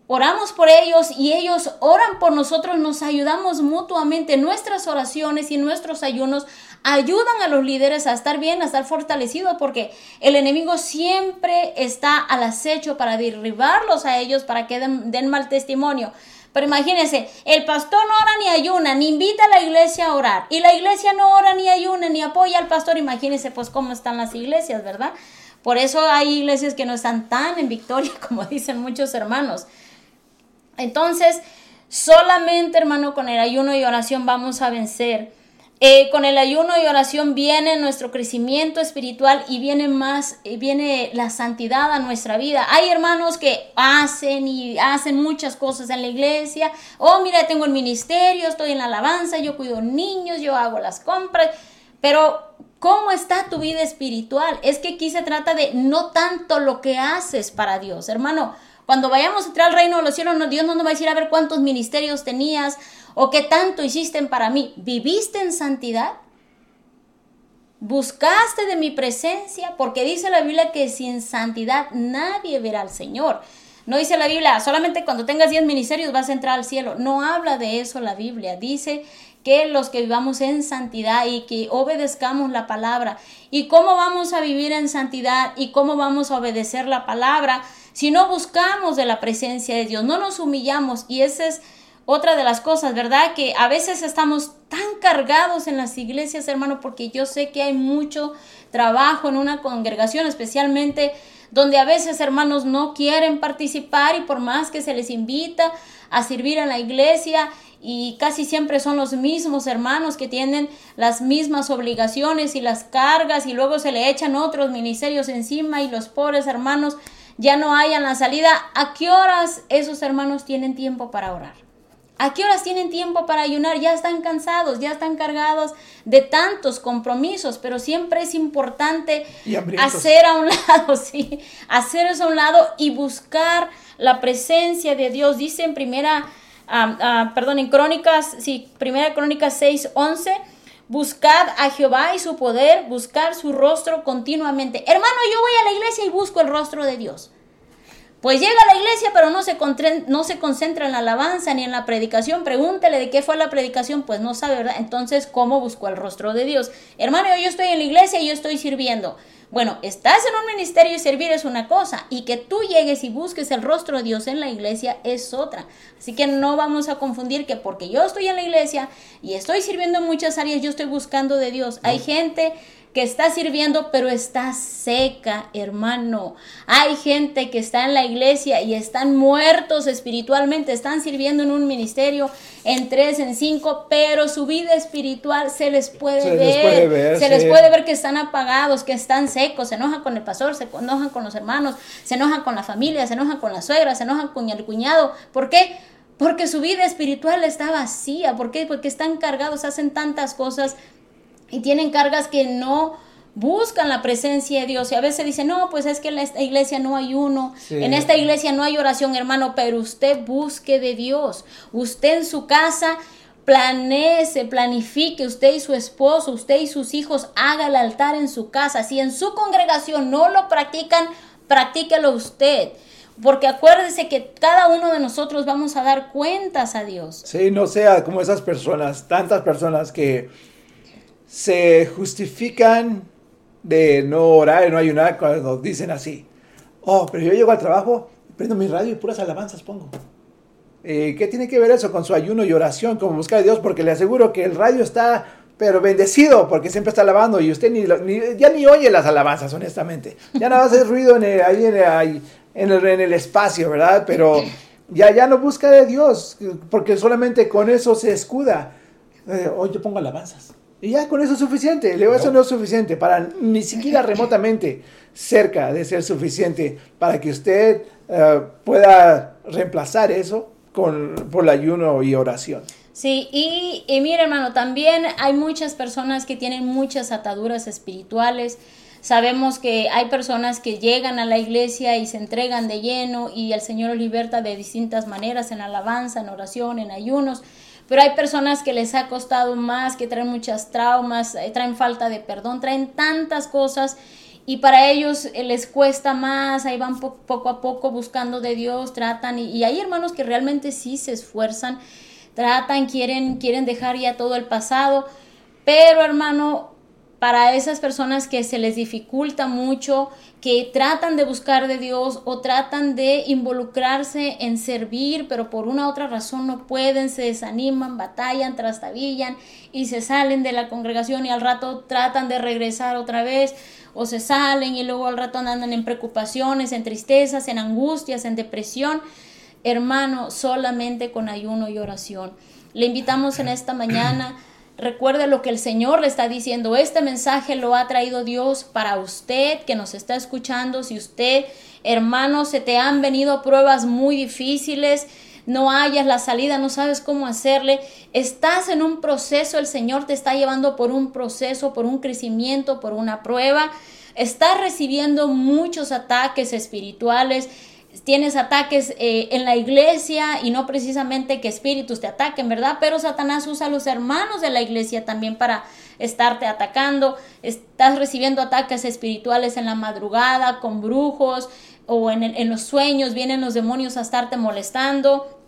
oramos por ellos y ellos oran por nosotros, nos ayudamos mutuamente. Nuestras oraciones y nuestros ayunos ayudan a los líderes a estar bien, a estar fortalecidos, porque el enemigo siempre está al acecho para derribarlos a ellos, para que den, den mal testimonio. Pero imagínense, el pastor no ora ni ayuna, ni invita a la iglesia a orar. Y la iglesia no ora ni ayuna, ni apoya al pastor. Imagínense pues cómo están las iglesias, ¿verdad? Por eso hay iglesias que no están tan en victoria [laughs] como dicen muchos hermanos. Entonces, solamente hermano, con el ayuno y oración vamos a vencer. Eh, con el ayuno y oración viene nuestro crecimiento espiritual y viene más, eh, viene la santidad a nuestra vida. Hay hermanos que hacen y hacen muchas cosas en la iglesia. Oh, mira, tengo el ministerio, estoy en la alabanza, yo cuido niños, yo hago las compras. Pero, ¿cómo está tu vida espiritual? Es que aquí se trata de no tanto lo que haces para Dios, hermano. Cuando vayamos a entrar al reino de los cielos, Dios no nos va a decir a ver cuántos ministerios tenías o qué tanto hiciste para mí. ¿Viviste en santidad? ¿Buscaste de mi presencia? Porque dice la Biblia que sin santidad nadie verá al Señor. No dice la Biblia, solamente cuando tengas 10 ministerios vas a entrar al cielo. No habla de eso la Biblia. Dice que los que vivamos en santidad y que obedezcamos la palabra. ¿Y cómo vamos a vivir en santidad y cómo vamos a obedecer la palabra si no buscamos de la presencia de Dios? No nos humillamos y esa es otra de las cosas, ¿verdad? Que a veces estamos tan cargados en las iglesias, hermano, porque yo sé que hay mucho trabajo en una congregación, especialmente donde a veces hermanos no quieren participar y por más que se les invita a servir en la iglesia y casi siempre son los mismos hermanos que tienen las mismas obligaciones y las cargas y luego se le echan otros ministerios encima y los pobres hermanos ya no hayan la salida. ¿A qué horas esos hermanos tienen tiempo para orar? ¿A qué horas tienen tiempo para ayunar? Ya están cansados, ya están cargados de tantos compromisos, pero siempre es importante hacer a un [laughs] lado, sí, hacer eso a un lado y buscar la presencia de Dios. Dice en primera, uh, uh, perdón, en Crónicas, sí, primera Crónicas 6, 11, Buscad a Jehová y su poder, buscar su rostro continuamente. Hermano, yo voy a la iglesia y busco el rostro de Dios. Pues llega a la iglesia, pero no se, no se concentra en la alabanza ni en la predicación. Pregúntele de qué fue la predicación, pues no sabe, ¿verdad? Entonces, ¿cómo buscó el rostro de Dios? Hermano, yo estoy en la iglesia y yo estoy sirviendo. Bueno, estás en un ministerio y servir es una cosa, y que tú llegues y busques el rostro de Dios en la iglesia es otra. Así que no vamos a confundir que porque yo estoy en la iglesia y estoy sirviendo en muchas áreas, yo estoy buscando de Dios. Hay gente que está sirviendo, pero está seca, hermano. Hay gente que está en la iglesia y están muertos espiritualmente, están sirviendo en un ministerio en tres, en cinco, pero su vida espiritual se les puede, ver, se les puede ver que están apagados, que están secos, se enojan con el pastor, se enojan con los hermanos, se enojan con la familia, se enojan con la suegra, se enojan con el cuñado. ¿Por qué? Porque su vida espiritual está vacía. ¿Por qué? Porque están cargados, hacen tantas cosas y tienen cargas que no buscan la presencia de Dios. Y a veces dicen, no, pues es que en esta iglesia no hay uno, en esta iglesia no hay oración, hermano, pero usted busque de Dios, usted en su casa planee, planifique, usted y su esposo, usted y sus hijos, haga el altar en su casa, si en su congregación no lo practican, practíquelo usted. Porque acuérdese que cada uno de nosotros vamos a dar cuentas a Dios. Sí, no sea como esas personas, tantas personas que se justifican de no orar y no ayunar cuando dicen así. Oh, pero yo llego al trabajo, prendo mi radio y puras alabanzas pongo. Eh, ¿Qué tiene que ver eso con su ayuno y oración, como buscar a Dios? Porque le aseguro que el radio está, pero bendecido, porque siempre está alabando y usted ni, ya ni oye las alabanzas, honestamente. Ya nada más es ruido en ahí en el, en el, espacio, ¿verdad? Pero ya, ya no busca de Dios, porque solamente con eso se escuda. Eh, hoy yo pongo alabanzas. Y ya con eso es suficiente. Le eso no es suficiente para ni siquiera remotamente cerca de ser suficiente para que usted eh, pueda reemplazar eso con, por el ayuno y oración. Sí, y, y mire hermano, también hay muchas personas que tienen muchas ataduras espirituales. Sabemos que hay personas que llegan a la iglesia y se entregan de lleno y el Señor los liberta de distintas maneras, en alabanza, en oración, en ayunos. Pero hay personas que les ha costado más, que traen muchas traumas, eh, traen falta de perdón, traen tantas cosas y para ellos eh, les cuesta más, ahí van poco a poco buscando de Dios, tratan y, hay hermanos que realmente sí se esfuerzan, tratan, quieren, quieren dejar ya todo el pasado, pero hermano, para esas personas que se les dificulta mucho, que tratan de buscar de Dios o tratan de involucrarse en servir, pero por una u otra razón no pueden, se desaniman, batallan, trastabillan y se salen de la congregación y al rato tratan de regresar otra vez o se salen y luego al rato andan en preocupaciones, en tristezas, en angustias, en depresión. Hermano, solamente con ayuno y oración. Le invitamos en esta mañana Recuerde lo que el Señor le está diciendo. Este mensaje lo ha traído Dios para usted que nos está escuchando. Si usted, hermano, se te han venido pruebas muy difíciles, no hayas la salida, no sabes cómo hacerle, estás en un proceso, el Señor te está llevando por un proceso, por un crecimiento, por una prueba. Estás recibiendo muchos ataques espirituales tienes ataques eh, en la iglesia y no precisamente que espíritus te ataquen, ¿verdad? Pero Satanás usa a los hermanos de la iglesia también para estarte atacando. Estás recibiendo ataques espirituales en la madrugada con brujos o en, los sueños, vienen los demonios a estarte molestando.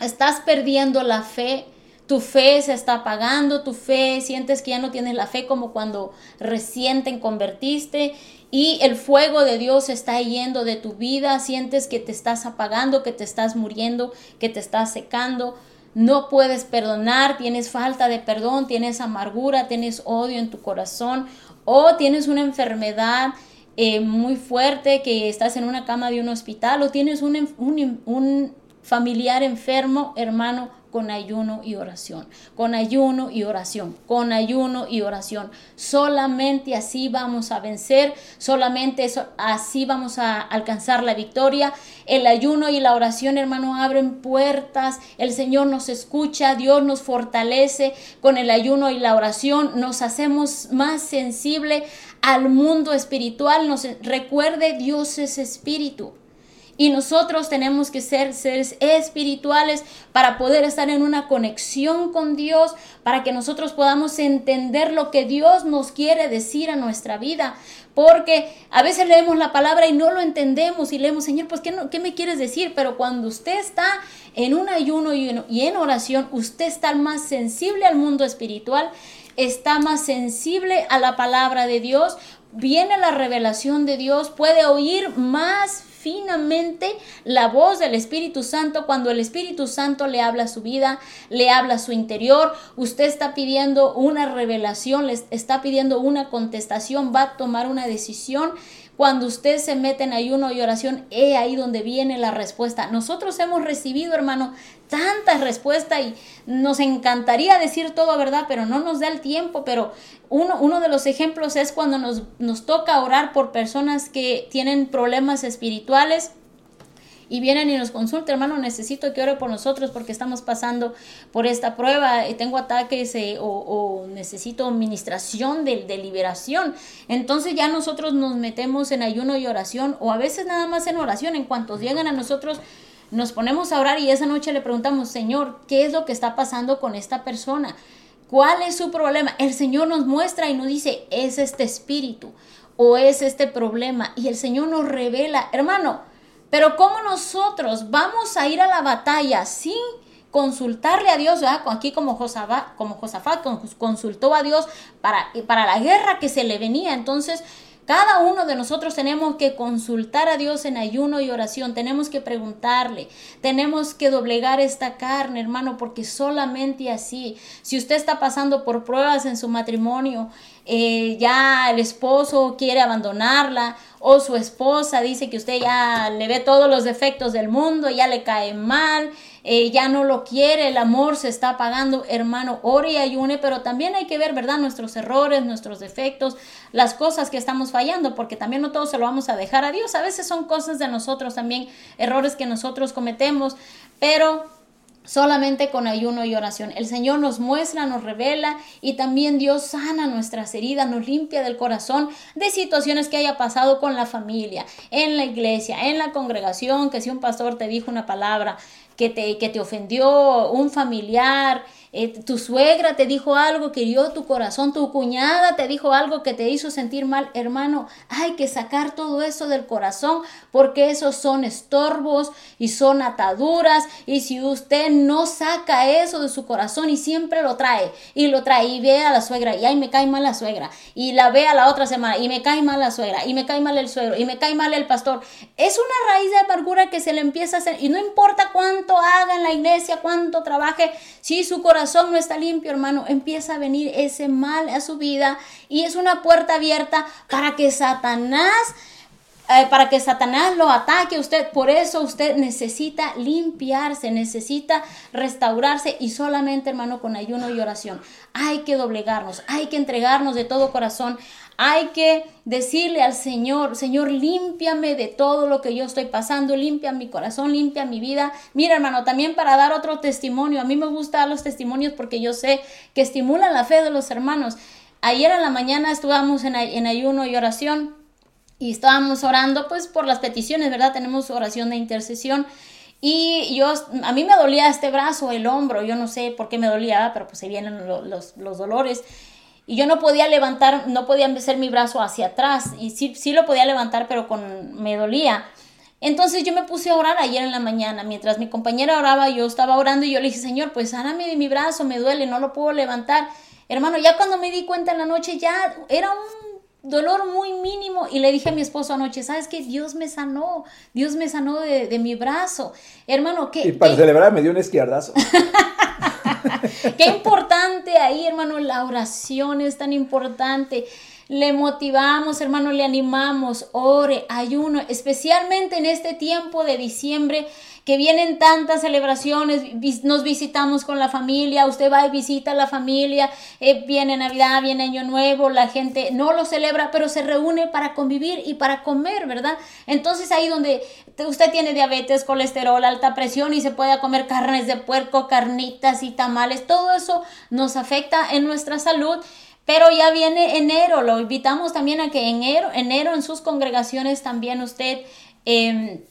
Estás perdiendo la fe. Tu fe se está apagando, tu fe, sientes que ya no tienes la fe como cuando recién te convertiste y el fuego de Dios está yendo de tu vida, sientes que te estás apagando, que te estás muriendo, que te estás secando, no puedes perdonar, tienes falta de perdón, tienes amargura, tienes odio en tu corazón o tienes una enfermedad eh, muy fuerte que estás en una cama de un hospital o tienes un, familiar enfermo, hermano, con ayuno y oración, con ayuno y oración, con ayuno y oración. Solamente así vamos a vencer, solamente así vamos a alcanzar la victoria. El ayuno y la oración, hermano, abren puertas, el Señor nos escucha, Dios nos fortalece con el ayuno y la oración, nos hacemos más sensible al mundo espiritual, nos recuerde Dios es espíritu. Y nosotros tenemos que ser seres espirituales para poder estar en una conexión con Dios, para que nosotros podamos entender lo que Dios nos quiere decir a nuestra vida. Porque a veces leemos la palabra y no lo entendemos y leemos, Señor, pues ¿qué, no, qué me quieres decir? Pero cuando usted está en un ayuno y en, y en oración, usted está más sensible al mundo espiritual, está más sensible a la palabra de Dios, viene la revelación de Dios, puede oír más finamente la voz del Espíritu Santo cuando el Espíritu Santo le habla a su vida, le habla a su interior. Usted está pidiendo una revelación, le está pidiendo una contestación, va a tomar una decisión. Cuando usted se mete en ayuno y oración, es ahí donde viene la respuesta. Nosotros hemos recibido, hermano, tantas respuestas y nos encantaría decir todo, ¿verdad? Pero no nos da el tiempo. Pero uno, uno de los ejemplos es cuando nos, nos toca orar por personas que tienen problemas espirituales y vienen y nos consultan, hermano, necesito que ore por nosotros porque estamos pasando por esta prueba, y tengo ataques eh, o, necesito administración de, de, liberación. Entonces ya nosotros nos metemos en ayuno y oración o a veces nada más en oración. En cuanto llegan a nosotros, nos ponemos a orar y esa noche le preguntamos, Señor, ¿qué es lo que está pasando con esta persona? ¿Cuál es su problema? El Señor nos muestra y nos dice, es este espíritu o es este problema. Y el Señor nos revela, hermano, pero ¿cómo nosotros vamos a ir a la batalla sin consultarle a Dios, aquí como Josafat, como Josafat consultó a Dios para, para la guerra que se le venía. Entonces, cada uno de nosotros tenemos que consultar a Dios en ayuno y oración, tenemos que preguntarle, tenemos que doblegar esta carne, hermano, porque solamente así, si usted está pasando por pruebas en su matrimonio, eh, ya el esposo quiere abandonarla o su esposa dice que usted ya le ve todos los defectos del mundo, ya le cae mal, eh, ya no lo quiere, el amor se está apagando, hermano, ore y ayune, pero también hay que ver, ¿verdad? Nuestros errores, nuestros defectos, las cosas que estamos fallando, porque también no todo se lo vamos a dejar a Dios, a veces son cosas de nosotros también, errores que nosotros cometemos, pero solamente con ayuno y oración. El Señor nos muestra, nos revela y también Dios sana nuestras heridas, nos limpia del corazón de situaciones que haya pasado con la familia, en la iglesia, en la congregación, que si un pastor te dijo una palabra que te, que te ofendió, un familiar, eh, tu suegra te dijo algo que hirió tu corazón, tu cuñada te dijo algo que te hizo sentir mal, hermano, hay que sacar todo eso del corazón porque esos son estorbos y son ataduras. Y si usted no saca eso de su corazón y siempre lo trae y lo trae y ve a la suegra y ay me cae mal la suegra y la ve a la otra semana y me cae mal la suegra y me cae mal el suegro y me cae mal el pastor, es una raíz de amargura que se le empieza a hacer y no importa cuánto haga en la iglesia, cuánto trabaje, si su corazón no está limpio, hermano, empieza a venir ese mal a su vida y es una puerta abierta para que Satanás eh, para que Satanás lo ataque a usted. Por eso usted necesita limpiarse, necesita restaurarse y solamente, hermano, con ayuno y oración. Hay que doblegarnos, hay que entregarnos de todo corazón. Hay que decirle al Señor, Señor, límpiame de todo lo que yo estoy pasando, limpia mi corazón, limpia mi vida. Mira, hermano, también para dar otro testimonio, a mí me gustan los testimonios porque yo sé que estimulan la fe de los hermanos. Ayer en la mañana estuvimos en ayuno y oración y estábamos orando pues por las peticiones, ¿verdad? Tenemos oración de intercesión. Y yo, a mí me dolía este brazo, el hombro, yo no sé por qué me dolía, pero pues se vienen los, los, dolores. Y yo no podía levantar, no podía hacer mi brazo hacia atrás. Y sí, sí lo podía levantar, pero con, me dolía. Entonces yo me puse a orar ayer en la mañana. Mientras mi compañera oraba, yo estaba orando y yo le dije, Señor, pues sáname de mi brazo, me duele, no lo puedo levantar. Hermano, ya cuando me di cuenta en la noche, ya era un dolor muy mínimo y le dije a mi esposo anoche, ¿sabes qué? Dios me sanó, Dios me sanó de, mi brazo. Hermano, ¿qué? Y para celebrar me dio un izquierdazo. [laughs] qué importante ahí, hermano, la oración es tan importante. Le motivamos, hermano, le animamos, ore, ayuno, especialmente en este tiempo de diciembre que vienen tantas celebraciones, nos visitamos con la familia, usted va y visita a la familia, eh, viene Navidad, viene Año Nuevo, la gente no lo celebra, pero se reúne para convivir y para comer, ¿verdad? Entonces ahí donde usted tiene diabetes, colesterol, alta presión y se puede comer carnes de puerco, carnitas y tamales, todo eso nos afecta en nuestra salud. Pero ya viene enero, lo invitamos también a que enero, enero en sus congregaciones también usted... Eh,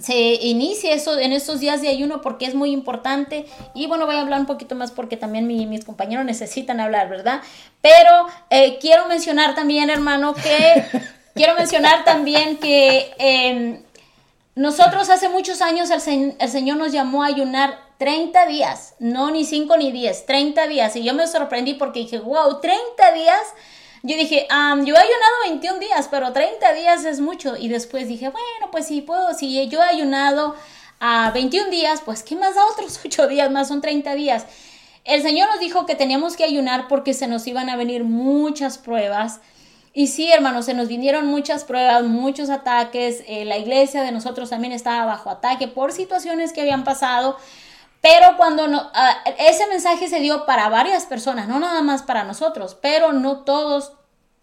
se inicie eso en estos días de ayuno porque es muy importante. Y bueno voy a hablar un poquito más porque también mis compañeros necesitan hablar verdad pero eh, quiero mencionar también hermano que [laughs] quiero mencionar también que em, nosotros hace muchos años el, el Señor nos llamó a ayunar 30 días no ni 5 ni 10 30 días y yo me sorprendí porque dije wow 30 días yo dije, yo he ayunado 21 días, pero 30 días es mucho. Y después dije, bueno, pues si puedo, si yo he ayunado a 21 días, pues ¿qué más da otros [laughs] 8 días más? Son 30 días. El Señor nos dijo que teníamos que ayunar porque se nos iban a venir muchas pruebas. Y sí, hermanos, se nos vinieron muchas pruebas, muchos ataques. Eh, la iglesia de nosotros también estaba bajo ataque por situaciones que habían pasado. Pero cuando no, ah, ese mensaje se dio para varias personas, no nada más para nosotros, pero no todos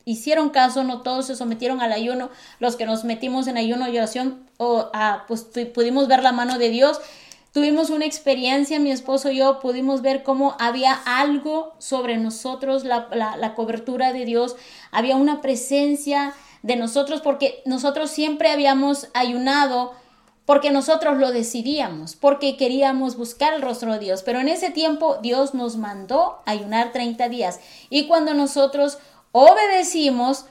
hicieron caso, no todos se sometieron al ayuno, los que nos metimos en ayuno y oración, o, pues pudimos ver la mano de Dios. Tuvimos una experiencia, mi esposo y yo pudimos ver cómo había algo sobre nosotros, la, la cobertura de Dios, había una presencia de nosotros, porque nosotros siempre habíamos ayunado porque nosotros lo decidíamos, porque queríamos buscar el rostro de Dios. Pero en ese tiempo Dios nos mandó ayunar 30 días. Y cuando nosotros obedecimos,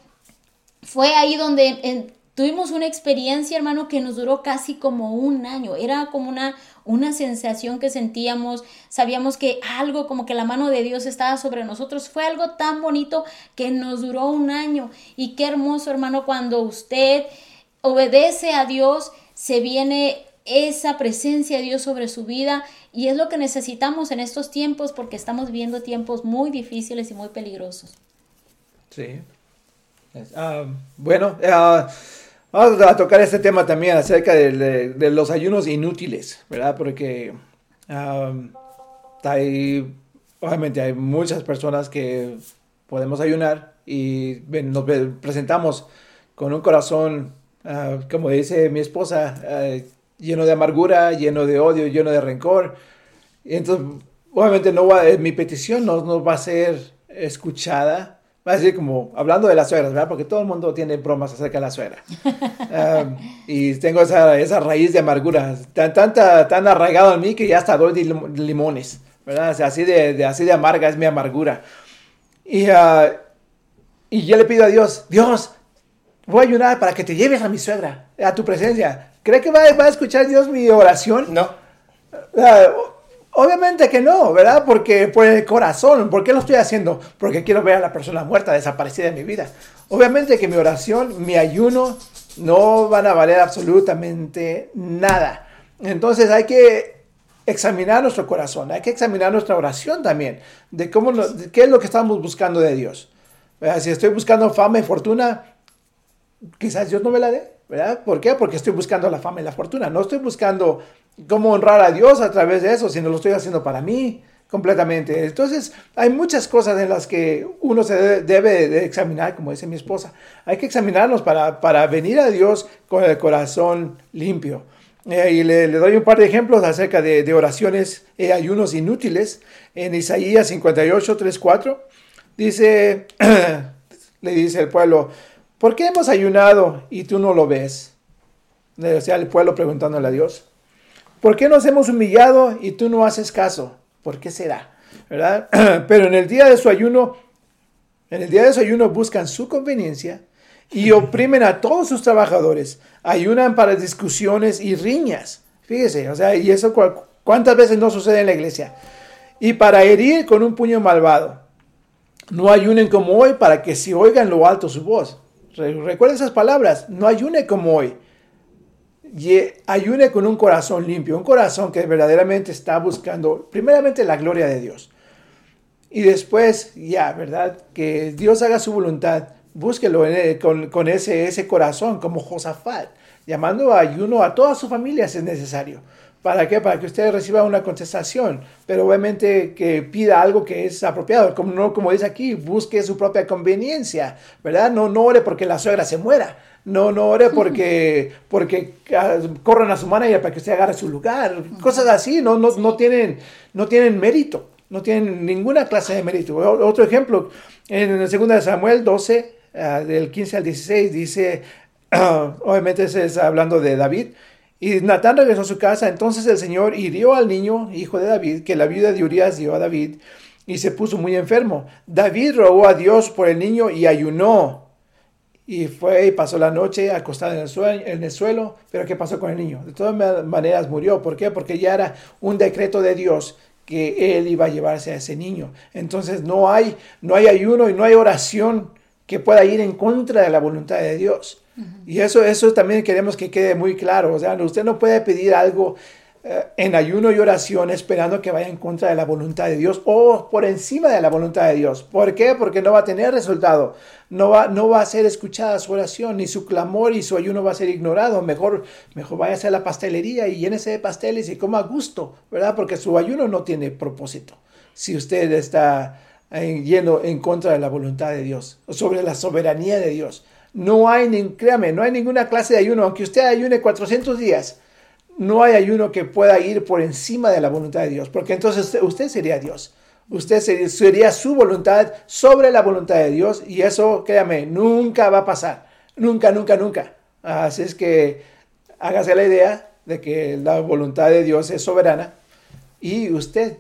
fue ahí donde tuvimos una experiencia, hermano, que nos duró casi como un año. Era como una, una sensación que sentíamos, sabíamos que algo como que la mano de Dios estaba sobre nosotros. Fue algo tan bonito que nos duró un año. Y qué hermoso, hermano, cuando usted obedece a Dios se viene esa presencia de Dios sobre su vida y es lo que necesitamos en estos tiempos porque estamos viviendo tiempos muy difíciles y muy peligrosos. Sí. Ah, bueno, ah, vamos a tocar este tema también acerca de, los ayunos inútiles, ¿verdad? Porque ah, hay, obviamente hay muchas personas que podemos ayunar y nos presentamos con un corazón Ah, como dice mi esposa, ah, lleno de amargura, lleno de odio, lleno de rencor. Entonces, obviamente, no va, mi petición no, no, va a ser escuchada. Va a decir como, hablando de las suegras, ¿verdad? Porque todo el mundo tiene bromas acerca de la suegra. [laughs] Ah, y tengo esa, esa, raíz de amargura, tan, tanta, tan arraigado en mí que ya hasta doy limones, ¿verdad? así, de, así de amarga es mi amargura. Y, y yo le pido a Dios, Dios, voy a ayunar para que te lleves a mi suegra, a tu presencia. ¿Cree que va, a escuchar Dios mi oración? No. Ah, obviamente que no, ¿verdad? Porque por el corazón, ¿por qué lo estoy haciendo? Porque quiero ver a la persona muerta, desaparecida de mi vida. Obviamente que mi oración, mi ayuno, no van a valer absolutamente nada. Entonces hay que examinar nuestro corazón, hay que examinar nuestra oración también, de cómo, qué es lo que estamos buscando de Dios. Si estoy buscando fama y fortuna, quizás Dios no me la dé, ¿verdad? ¿Por qué? Porque estoy buscando la fama y la fortuna. No estoy buscando cómo honrar a Dios a través de eso, sino lo estoy haciendo para mí completamente. Entonces, hay muchas cosas en las que uno se debe de examinar, como dice mi esposa. Hay que examinarnos para, para venir a Dios con el corazón limpio. Eh, y le, doy un par de ejemplos acerca de, oraciones y ayunos inútiles. En Isaías 58, 3, 4, dice, [clears throat] le dice el pueblo, ¿Por qué hemos ayunado y tú no lo ves? O sea, el pueblo preguntándole a Dios. ¿Por qué nos hemos humillado y tú no haces caso? ¿Por qué será? ¿Verdad? [clears throat] Pero en el día de su ayuno, en el día de su ayuno buscan su conveniencia y oprimen a todos sus trabajadores. Ayunan para discusiones y riñas. Fíjese, o sea, y eso cuántas veces no sucede en la iglesia. Y para herir con un puño malvado. No ayunen como hoy para que se oigan lo alto su voz. Recuerden esas palabras, no ayune como hoy. ayune con un corazón limpio, un corazón que verdaderamente está buscando primeramente la gloria de Dios. Y después, ya, ¿verdad? Que Dios haga su voluntad. Búsquelo con, con, ese, ese corazón, como Josafat, llamando a ayuno a toda su familia si es necesario. ¿Para qué? Para que usted reciba una contestación, pero obviamente que pida algo que es apropiado, como, no, como dice aquí, busque su propia conveniencia, ¿verdad? No, no ore porque la suegra se muera, no, no ore porque, [laughs] porque ah, corran a su manager para que usted agarre su lugar, cosas así, no, no, no, tienen, no tienen mérito, no tienen ninguna clase de mérito. Otro ejemplo, en 2 Samuel 12, ah, del 15 al 16, dice, [clears throat] obviamente es hablando de David, Y Natán regresó a su casa, entonces el Señor hirió al niño, hijo de David, que la viuda de Urias dio a David, y se puso muy enfermo. David rogó a Dios por el niño y ayunó. Y fue y pasó la noche acostado en el, suelo. Pero ¿qué pasó con el niño? De todas maneras murió. ¿Por qué? Porque ya era un decreto de Dios que él iba a llevarse a ese niño. Entonces no hay, no hay ayuno y no hay oración que pueda ir en contra de la voluntad de Dios. Y eso, eso también queremos que quede muy claro. O sea, usted no puede pedir algo eh, en ayuno y oración esperando que vaya en contra de la voluntad de Dios o por encima de la voluntad de Dios. ¿Por qué? Porque no va a tener resultado. No va, no va a ser escuchada su oración, ni su clamor y su ayuno va a ser ignorado. Mejor, mejor vaya a la pastelería y llénese de pasteles y coma a gusto, ¿verdad? Porque su ayuno no tiene propósito. Si usted está yendo en contra de la voluntad de Dios, sobre la soberanía de Dios. No hay, créame, no hay ninguna clase de ayuno, aunque usted ayune 400 días, no hay ayuno que pueda ir por encima de la voluntad de Dios, porque entonces usted sería Dios. Usted sería, su voluntad sobre la voluntad de Dios y eso, créame, nunca va a pasar. Nunca, nunca, nunca. Así es que hágase la idea de que la voluntad de Dios es soberana y usted,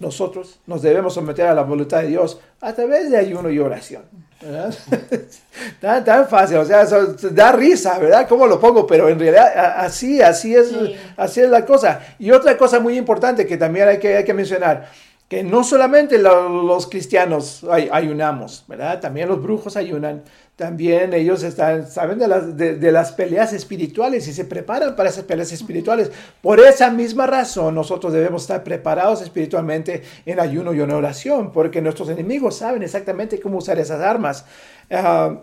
nosotros, nos debemos someter a la voluntad de Dios a través de ayuno y oración. [laughs] tan, tan, fácil, o sea, da risa, ¿verdad? ¿Cómo lo pongo? Pero en realidad así, así es, así es la cosa. Y otra cosa muy importante que también hay que, hay que mencionar, que no solamente los cristianos ayunamos, ¿verdad? También los brujos ayunan, también ellos están, saben de las, de, las peleas espirituales y se preparan para esas peleas espirituales. Por esa misma razón nosotros debemos estar preparados espiritualmente en ayuno y en oración, porque nuestros enemigos saben exactamente cómo usar esas armas. Ah,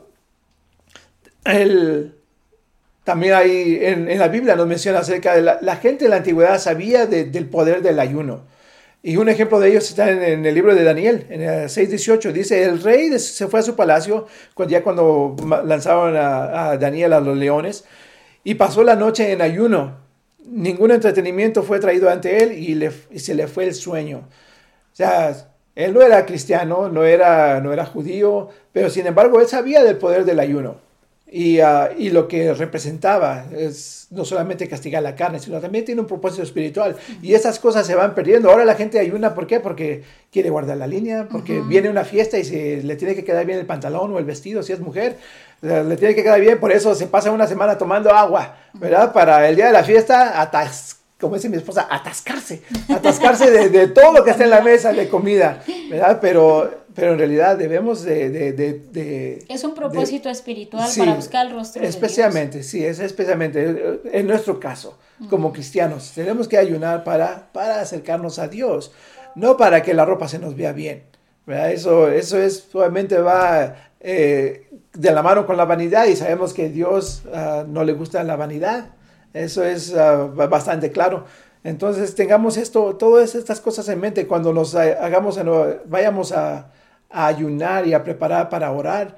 también hay en, la Biblia nos menciona acerca de la, gente de la antigüedad sabía del poder del ayuno. Y un ejemplo de ellos está en, el libro de Daniel, en el 6.18. Dice, el rey se fue a su palacio ya cuando lanzaron a, Daniel a los leones y pasó la noche en ayuno. Ningún entretenimiento fue traído ante él y, se le fue el sueño. O sea, él no era cristiano, no era, no era judío, pero sin embargo él sabía del poder del ayuno. Ah, y, lo que representaba es no solamente castigar la carne, sino también tiene un propósito espiritual. Y esas cosas se van perdiendo. Ahora la gente ayuna, ¿por qué? Porque quiere guardar la línea, porque viene una fiesta y se, le tiene que quedar bien el pantalón o el vestido, si es mujer, le tiene que quedar bien, por eso se pasa una semana tomando agua, ¿verdad? Para el día de la fiesta atas como dice mi esposa, atascarse, atascarse de, de todo lo que está en la mesa de comida, ¿verdad? Pero pero en realidad debemos de... es un propósito espiritual para buscar el rostro especialmente, de Dios. sí, es especialmente en nuestro caso, como cristianos. Tenemos que ayunar para, para acercarnos a Dios, no para que la ropa se nos vea bien. Eso, eso es, obviamente va eh, de la mano con la vanidad y sabemos que Dios uh, no le gusta la vanidad. Eso es uh, bastante claro. Entonces tengamos esto, todas estas cosas en mente cuando nos hagamos, vayamos a, a ayunar y a preparar para orar.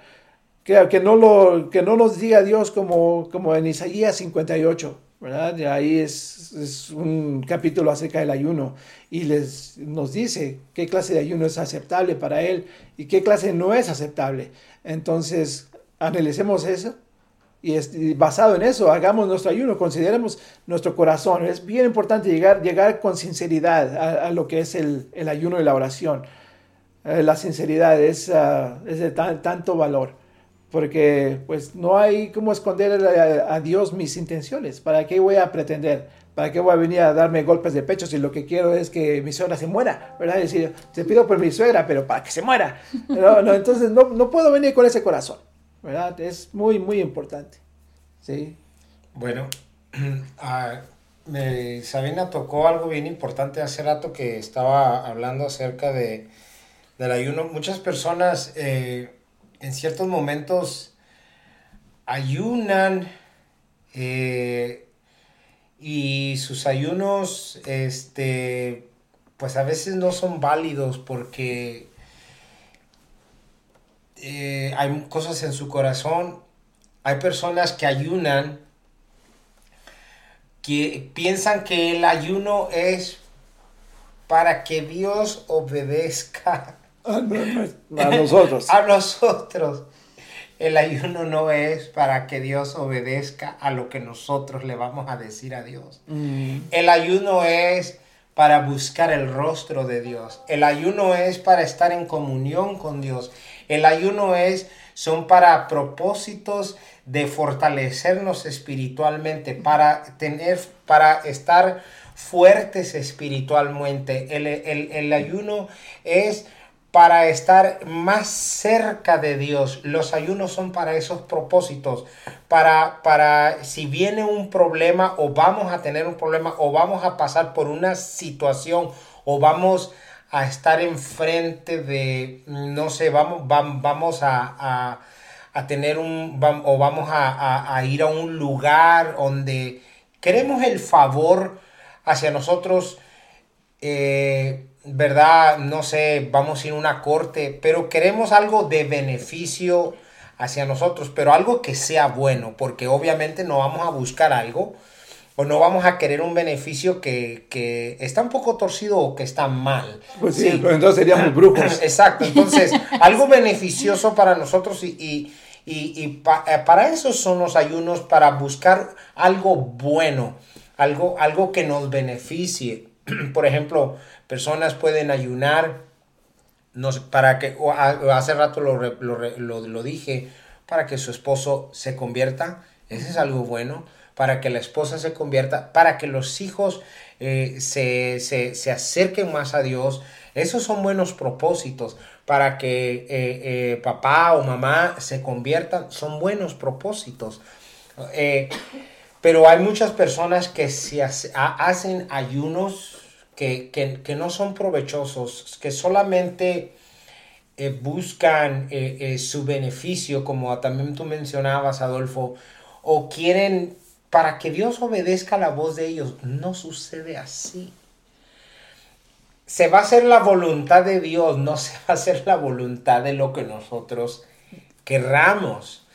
Que, que, no, lo, que no nos diga Dios como, como en Isaías 58, ¿verdad? Ahí es, es, un capítulo acerca del ayuno y les, nos dice qué clase de ayuno es aceptable para Él y qué clase no es aceptable. Entonces, analicemos eso y, basado en eso, hagamos nuestro ayuno, consideremos nuestro corazón. Es bien importante llegar, llegar con sinceridad a, lo que es el, el ayuno y la oración. Eh, la sinceridad es, ah, es de tanto valor, porque pues no hay como esconder a, Dios mis intenciones. ¿Para qué voy a pretender? ¿Para qué voy a venir a darme golpes de pecho si lo que quiero es que mi suegra se muera? ¿Verdad? Es decir, te pido por mi suegra, pero para que se muera. [laughs] No, entonces no, no, puedo venir con ese corazón, ¿verdad? Es muy, muy importante. ¿Sí? Bueno, [clears throat] ah, Sabina tocó algo bien importante hace rato que estaba hablando acerca de del ayuno. Muchas personas eh, en ciertos momentos ayunan eh, y sus ayunos, este, pues a veces no son válidos porque eh, hay cosas en su corazón. Hay personas que ayunan que piensan que el ayuno es para que Dios obedezca [laughs] a nosotros. a nosotros. El ayuno no es para que Dios obedezca a lo que nosotros le vamos a decir a Dios. Mm. El ayuno es para buscar el rostro de Dios. El ayuno es para estar en comunión con Dios. El ayuno es son para propósitos de fortalecernos espiritualmente, para tener para estar fuertes espiritualmente. El, el, el ayuno es para estar más cerca de Dios. Los ayunos son para esos propósitos, para, para si viene un problema o vamos a tener un problema o vamos a pasar por una situación o vamos a estar enfrente de, no sé, vamos, vamos a, a, tener un, o vamos a, a ir a un lugar donde queremos el favor hacia nosotros. Eh, ¿verdad? No sé, vamos a ir a una corte, pero queremos algo de beneficio hacia nosotros, pero algo que sea bueno, porque obviamente no vamos a buscar algo o no vamos a querer un beneficio que, que está un poco torcido o que está mal. Pues sí, entonces seríamos [clears throat] brujos. Exacto, entonces algo beneficioso para nosotros y, y, y, eh, para eso son los ayunos, para buscar algo bueno, algo, algo que nos beneficie. [clears throat] Por ejemplo, personas pueden ayunar, no para que, hace rato lo, lo, dije, para que su esposo se convierta, ese es algo bueno, para que la esposa se convierta, para que los hijos eh, se, acerquen más a Dios, esos son buenos propósitos, para que eh, eh, papá o mamá se conviertan, son buenos propósitos. Pero hay muchas personas que se hacen ayunos que, no son provechosos, que solamente eh, buscan eh, eh, su beneficio, como también tú mencionabas, Adolfo, o quieren para que Dios obedezca la voz de ellos. No sucede así. Se va a hacer la voluntad de Dios, no se va a hacer la voluntad de lo que nosotros querramos.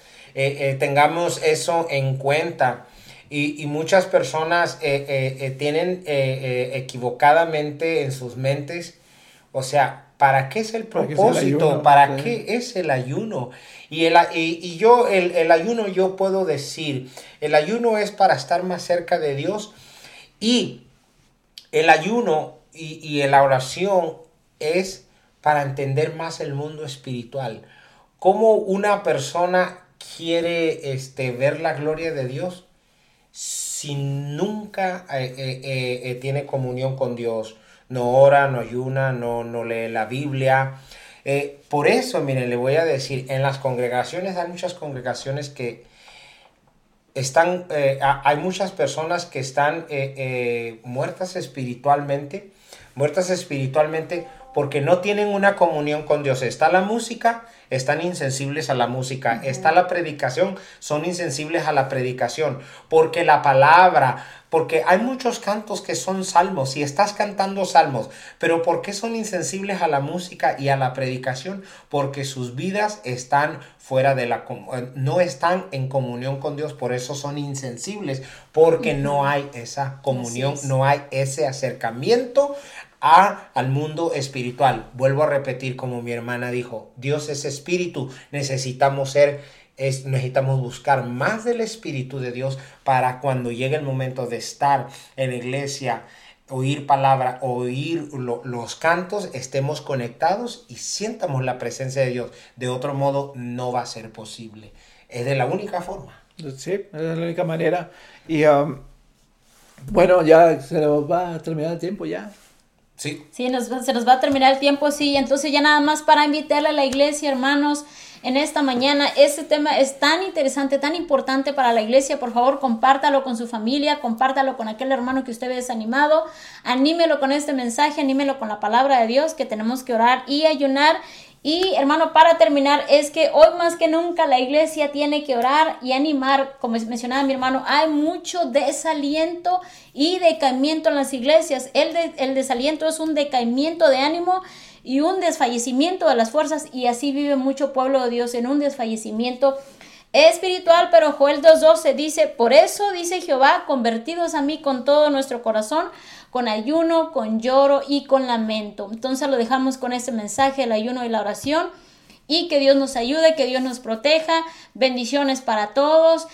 tengamos eso en cuenta. Y, muchas personas eh, eh, eh, tienen equivocadamente en sus mentes, o sea, ¿para qué es el propósito? ¿Para qué es el ayuno? Y, el, y, yo, el, el, ayuno, yo puedo decir, el ayuno es para estar más cerca de Dios y el ayuno y, y la oración es para entender más el mundo espiritual. ¿Cómo una persona quiere este, ver la gloria de Dios? Si nunca eh, eh, eh, tiene comunión con Dios, no ora, no ayuna, no, no lee la Biblia. por eso, miren, le voy a decir, en las congregaciones hay muchas congregaciones que están, hay muchas personas que están muertas espiritualmente, muertas espiritualmente porque no tienen una comunión con Dios. Está la música, están insensibles a la música. Está la predicación, son insensibles a la predicación. Porque la palabra, porque hay muchos cantos que son salmos y estás cantando salmos. Pero ¿por qué son insensibles a la música y a la predicación? Porque sus vidas están fuera de la... Eh, no están en comunión con Dios. Por eso son insensibles. Porque no hay esa comunión, no hay ese acercamiento a, al mundo espiritual. Vuelvo a repetir como mi hermana dijo, Dios es espíritu, necesitamos ser, es, necesitamos buscar más del espíritu de Dios para cuando llegue el momento de estar en iglesia, oír palabra, oír los cantos, estemos conectados y sientamos la presencia de Dios. De otro modo no va a ser posible. Es de la única forma. Sí, es la única manera. Y um, bueno, ya se nos va a terminar el tiempo ya. Sí. Sí, se nos va a terminar el tiempo, sí. Entonces ya nada más para invitarle a la iglesia, hermanos, en esta mañana. Este tema es tan interesante, tan importante para la iglesia. Por favor, compártalo con su familia, compártalo con aquel hermano que usted ve desanimado. Anímelo con este mensaje, anímelo con la palabra de Dios que tenemos que orar y ayunar. Y hermano, para terminar, es que hoy más que nunca la iglesia tiene que orar y animar, como mencionaba mi hermano, hay mucho desaliento y decaimiento en las iglesias. El, el desaliento es un decaimiento de ánimo y un desfallecimiento de las fuerzas y así vive mucho pueblo de Dios en un desfallecimiento espiritual, pero Joel 2.12 dice, por eso dice Jehová, convertidos a mí con todo nuestro corazón, con ayuno, con lloro y con lamento. Entonces lo dejamos con este mensaje, el ayuno y la oración. y que Dios nos ayude, que Dios nos proteja. Bendiciones para todos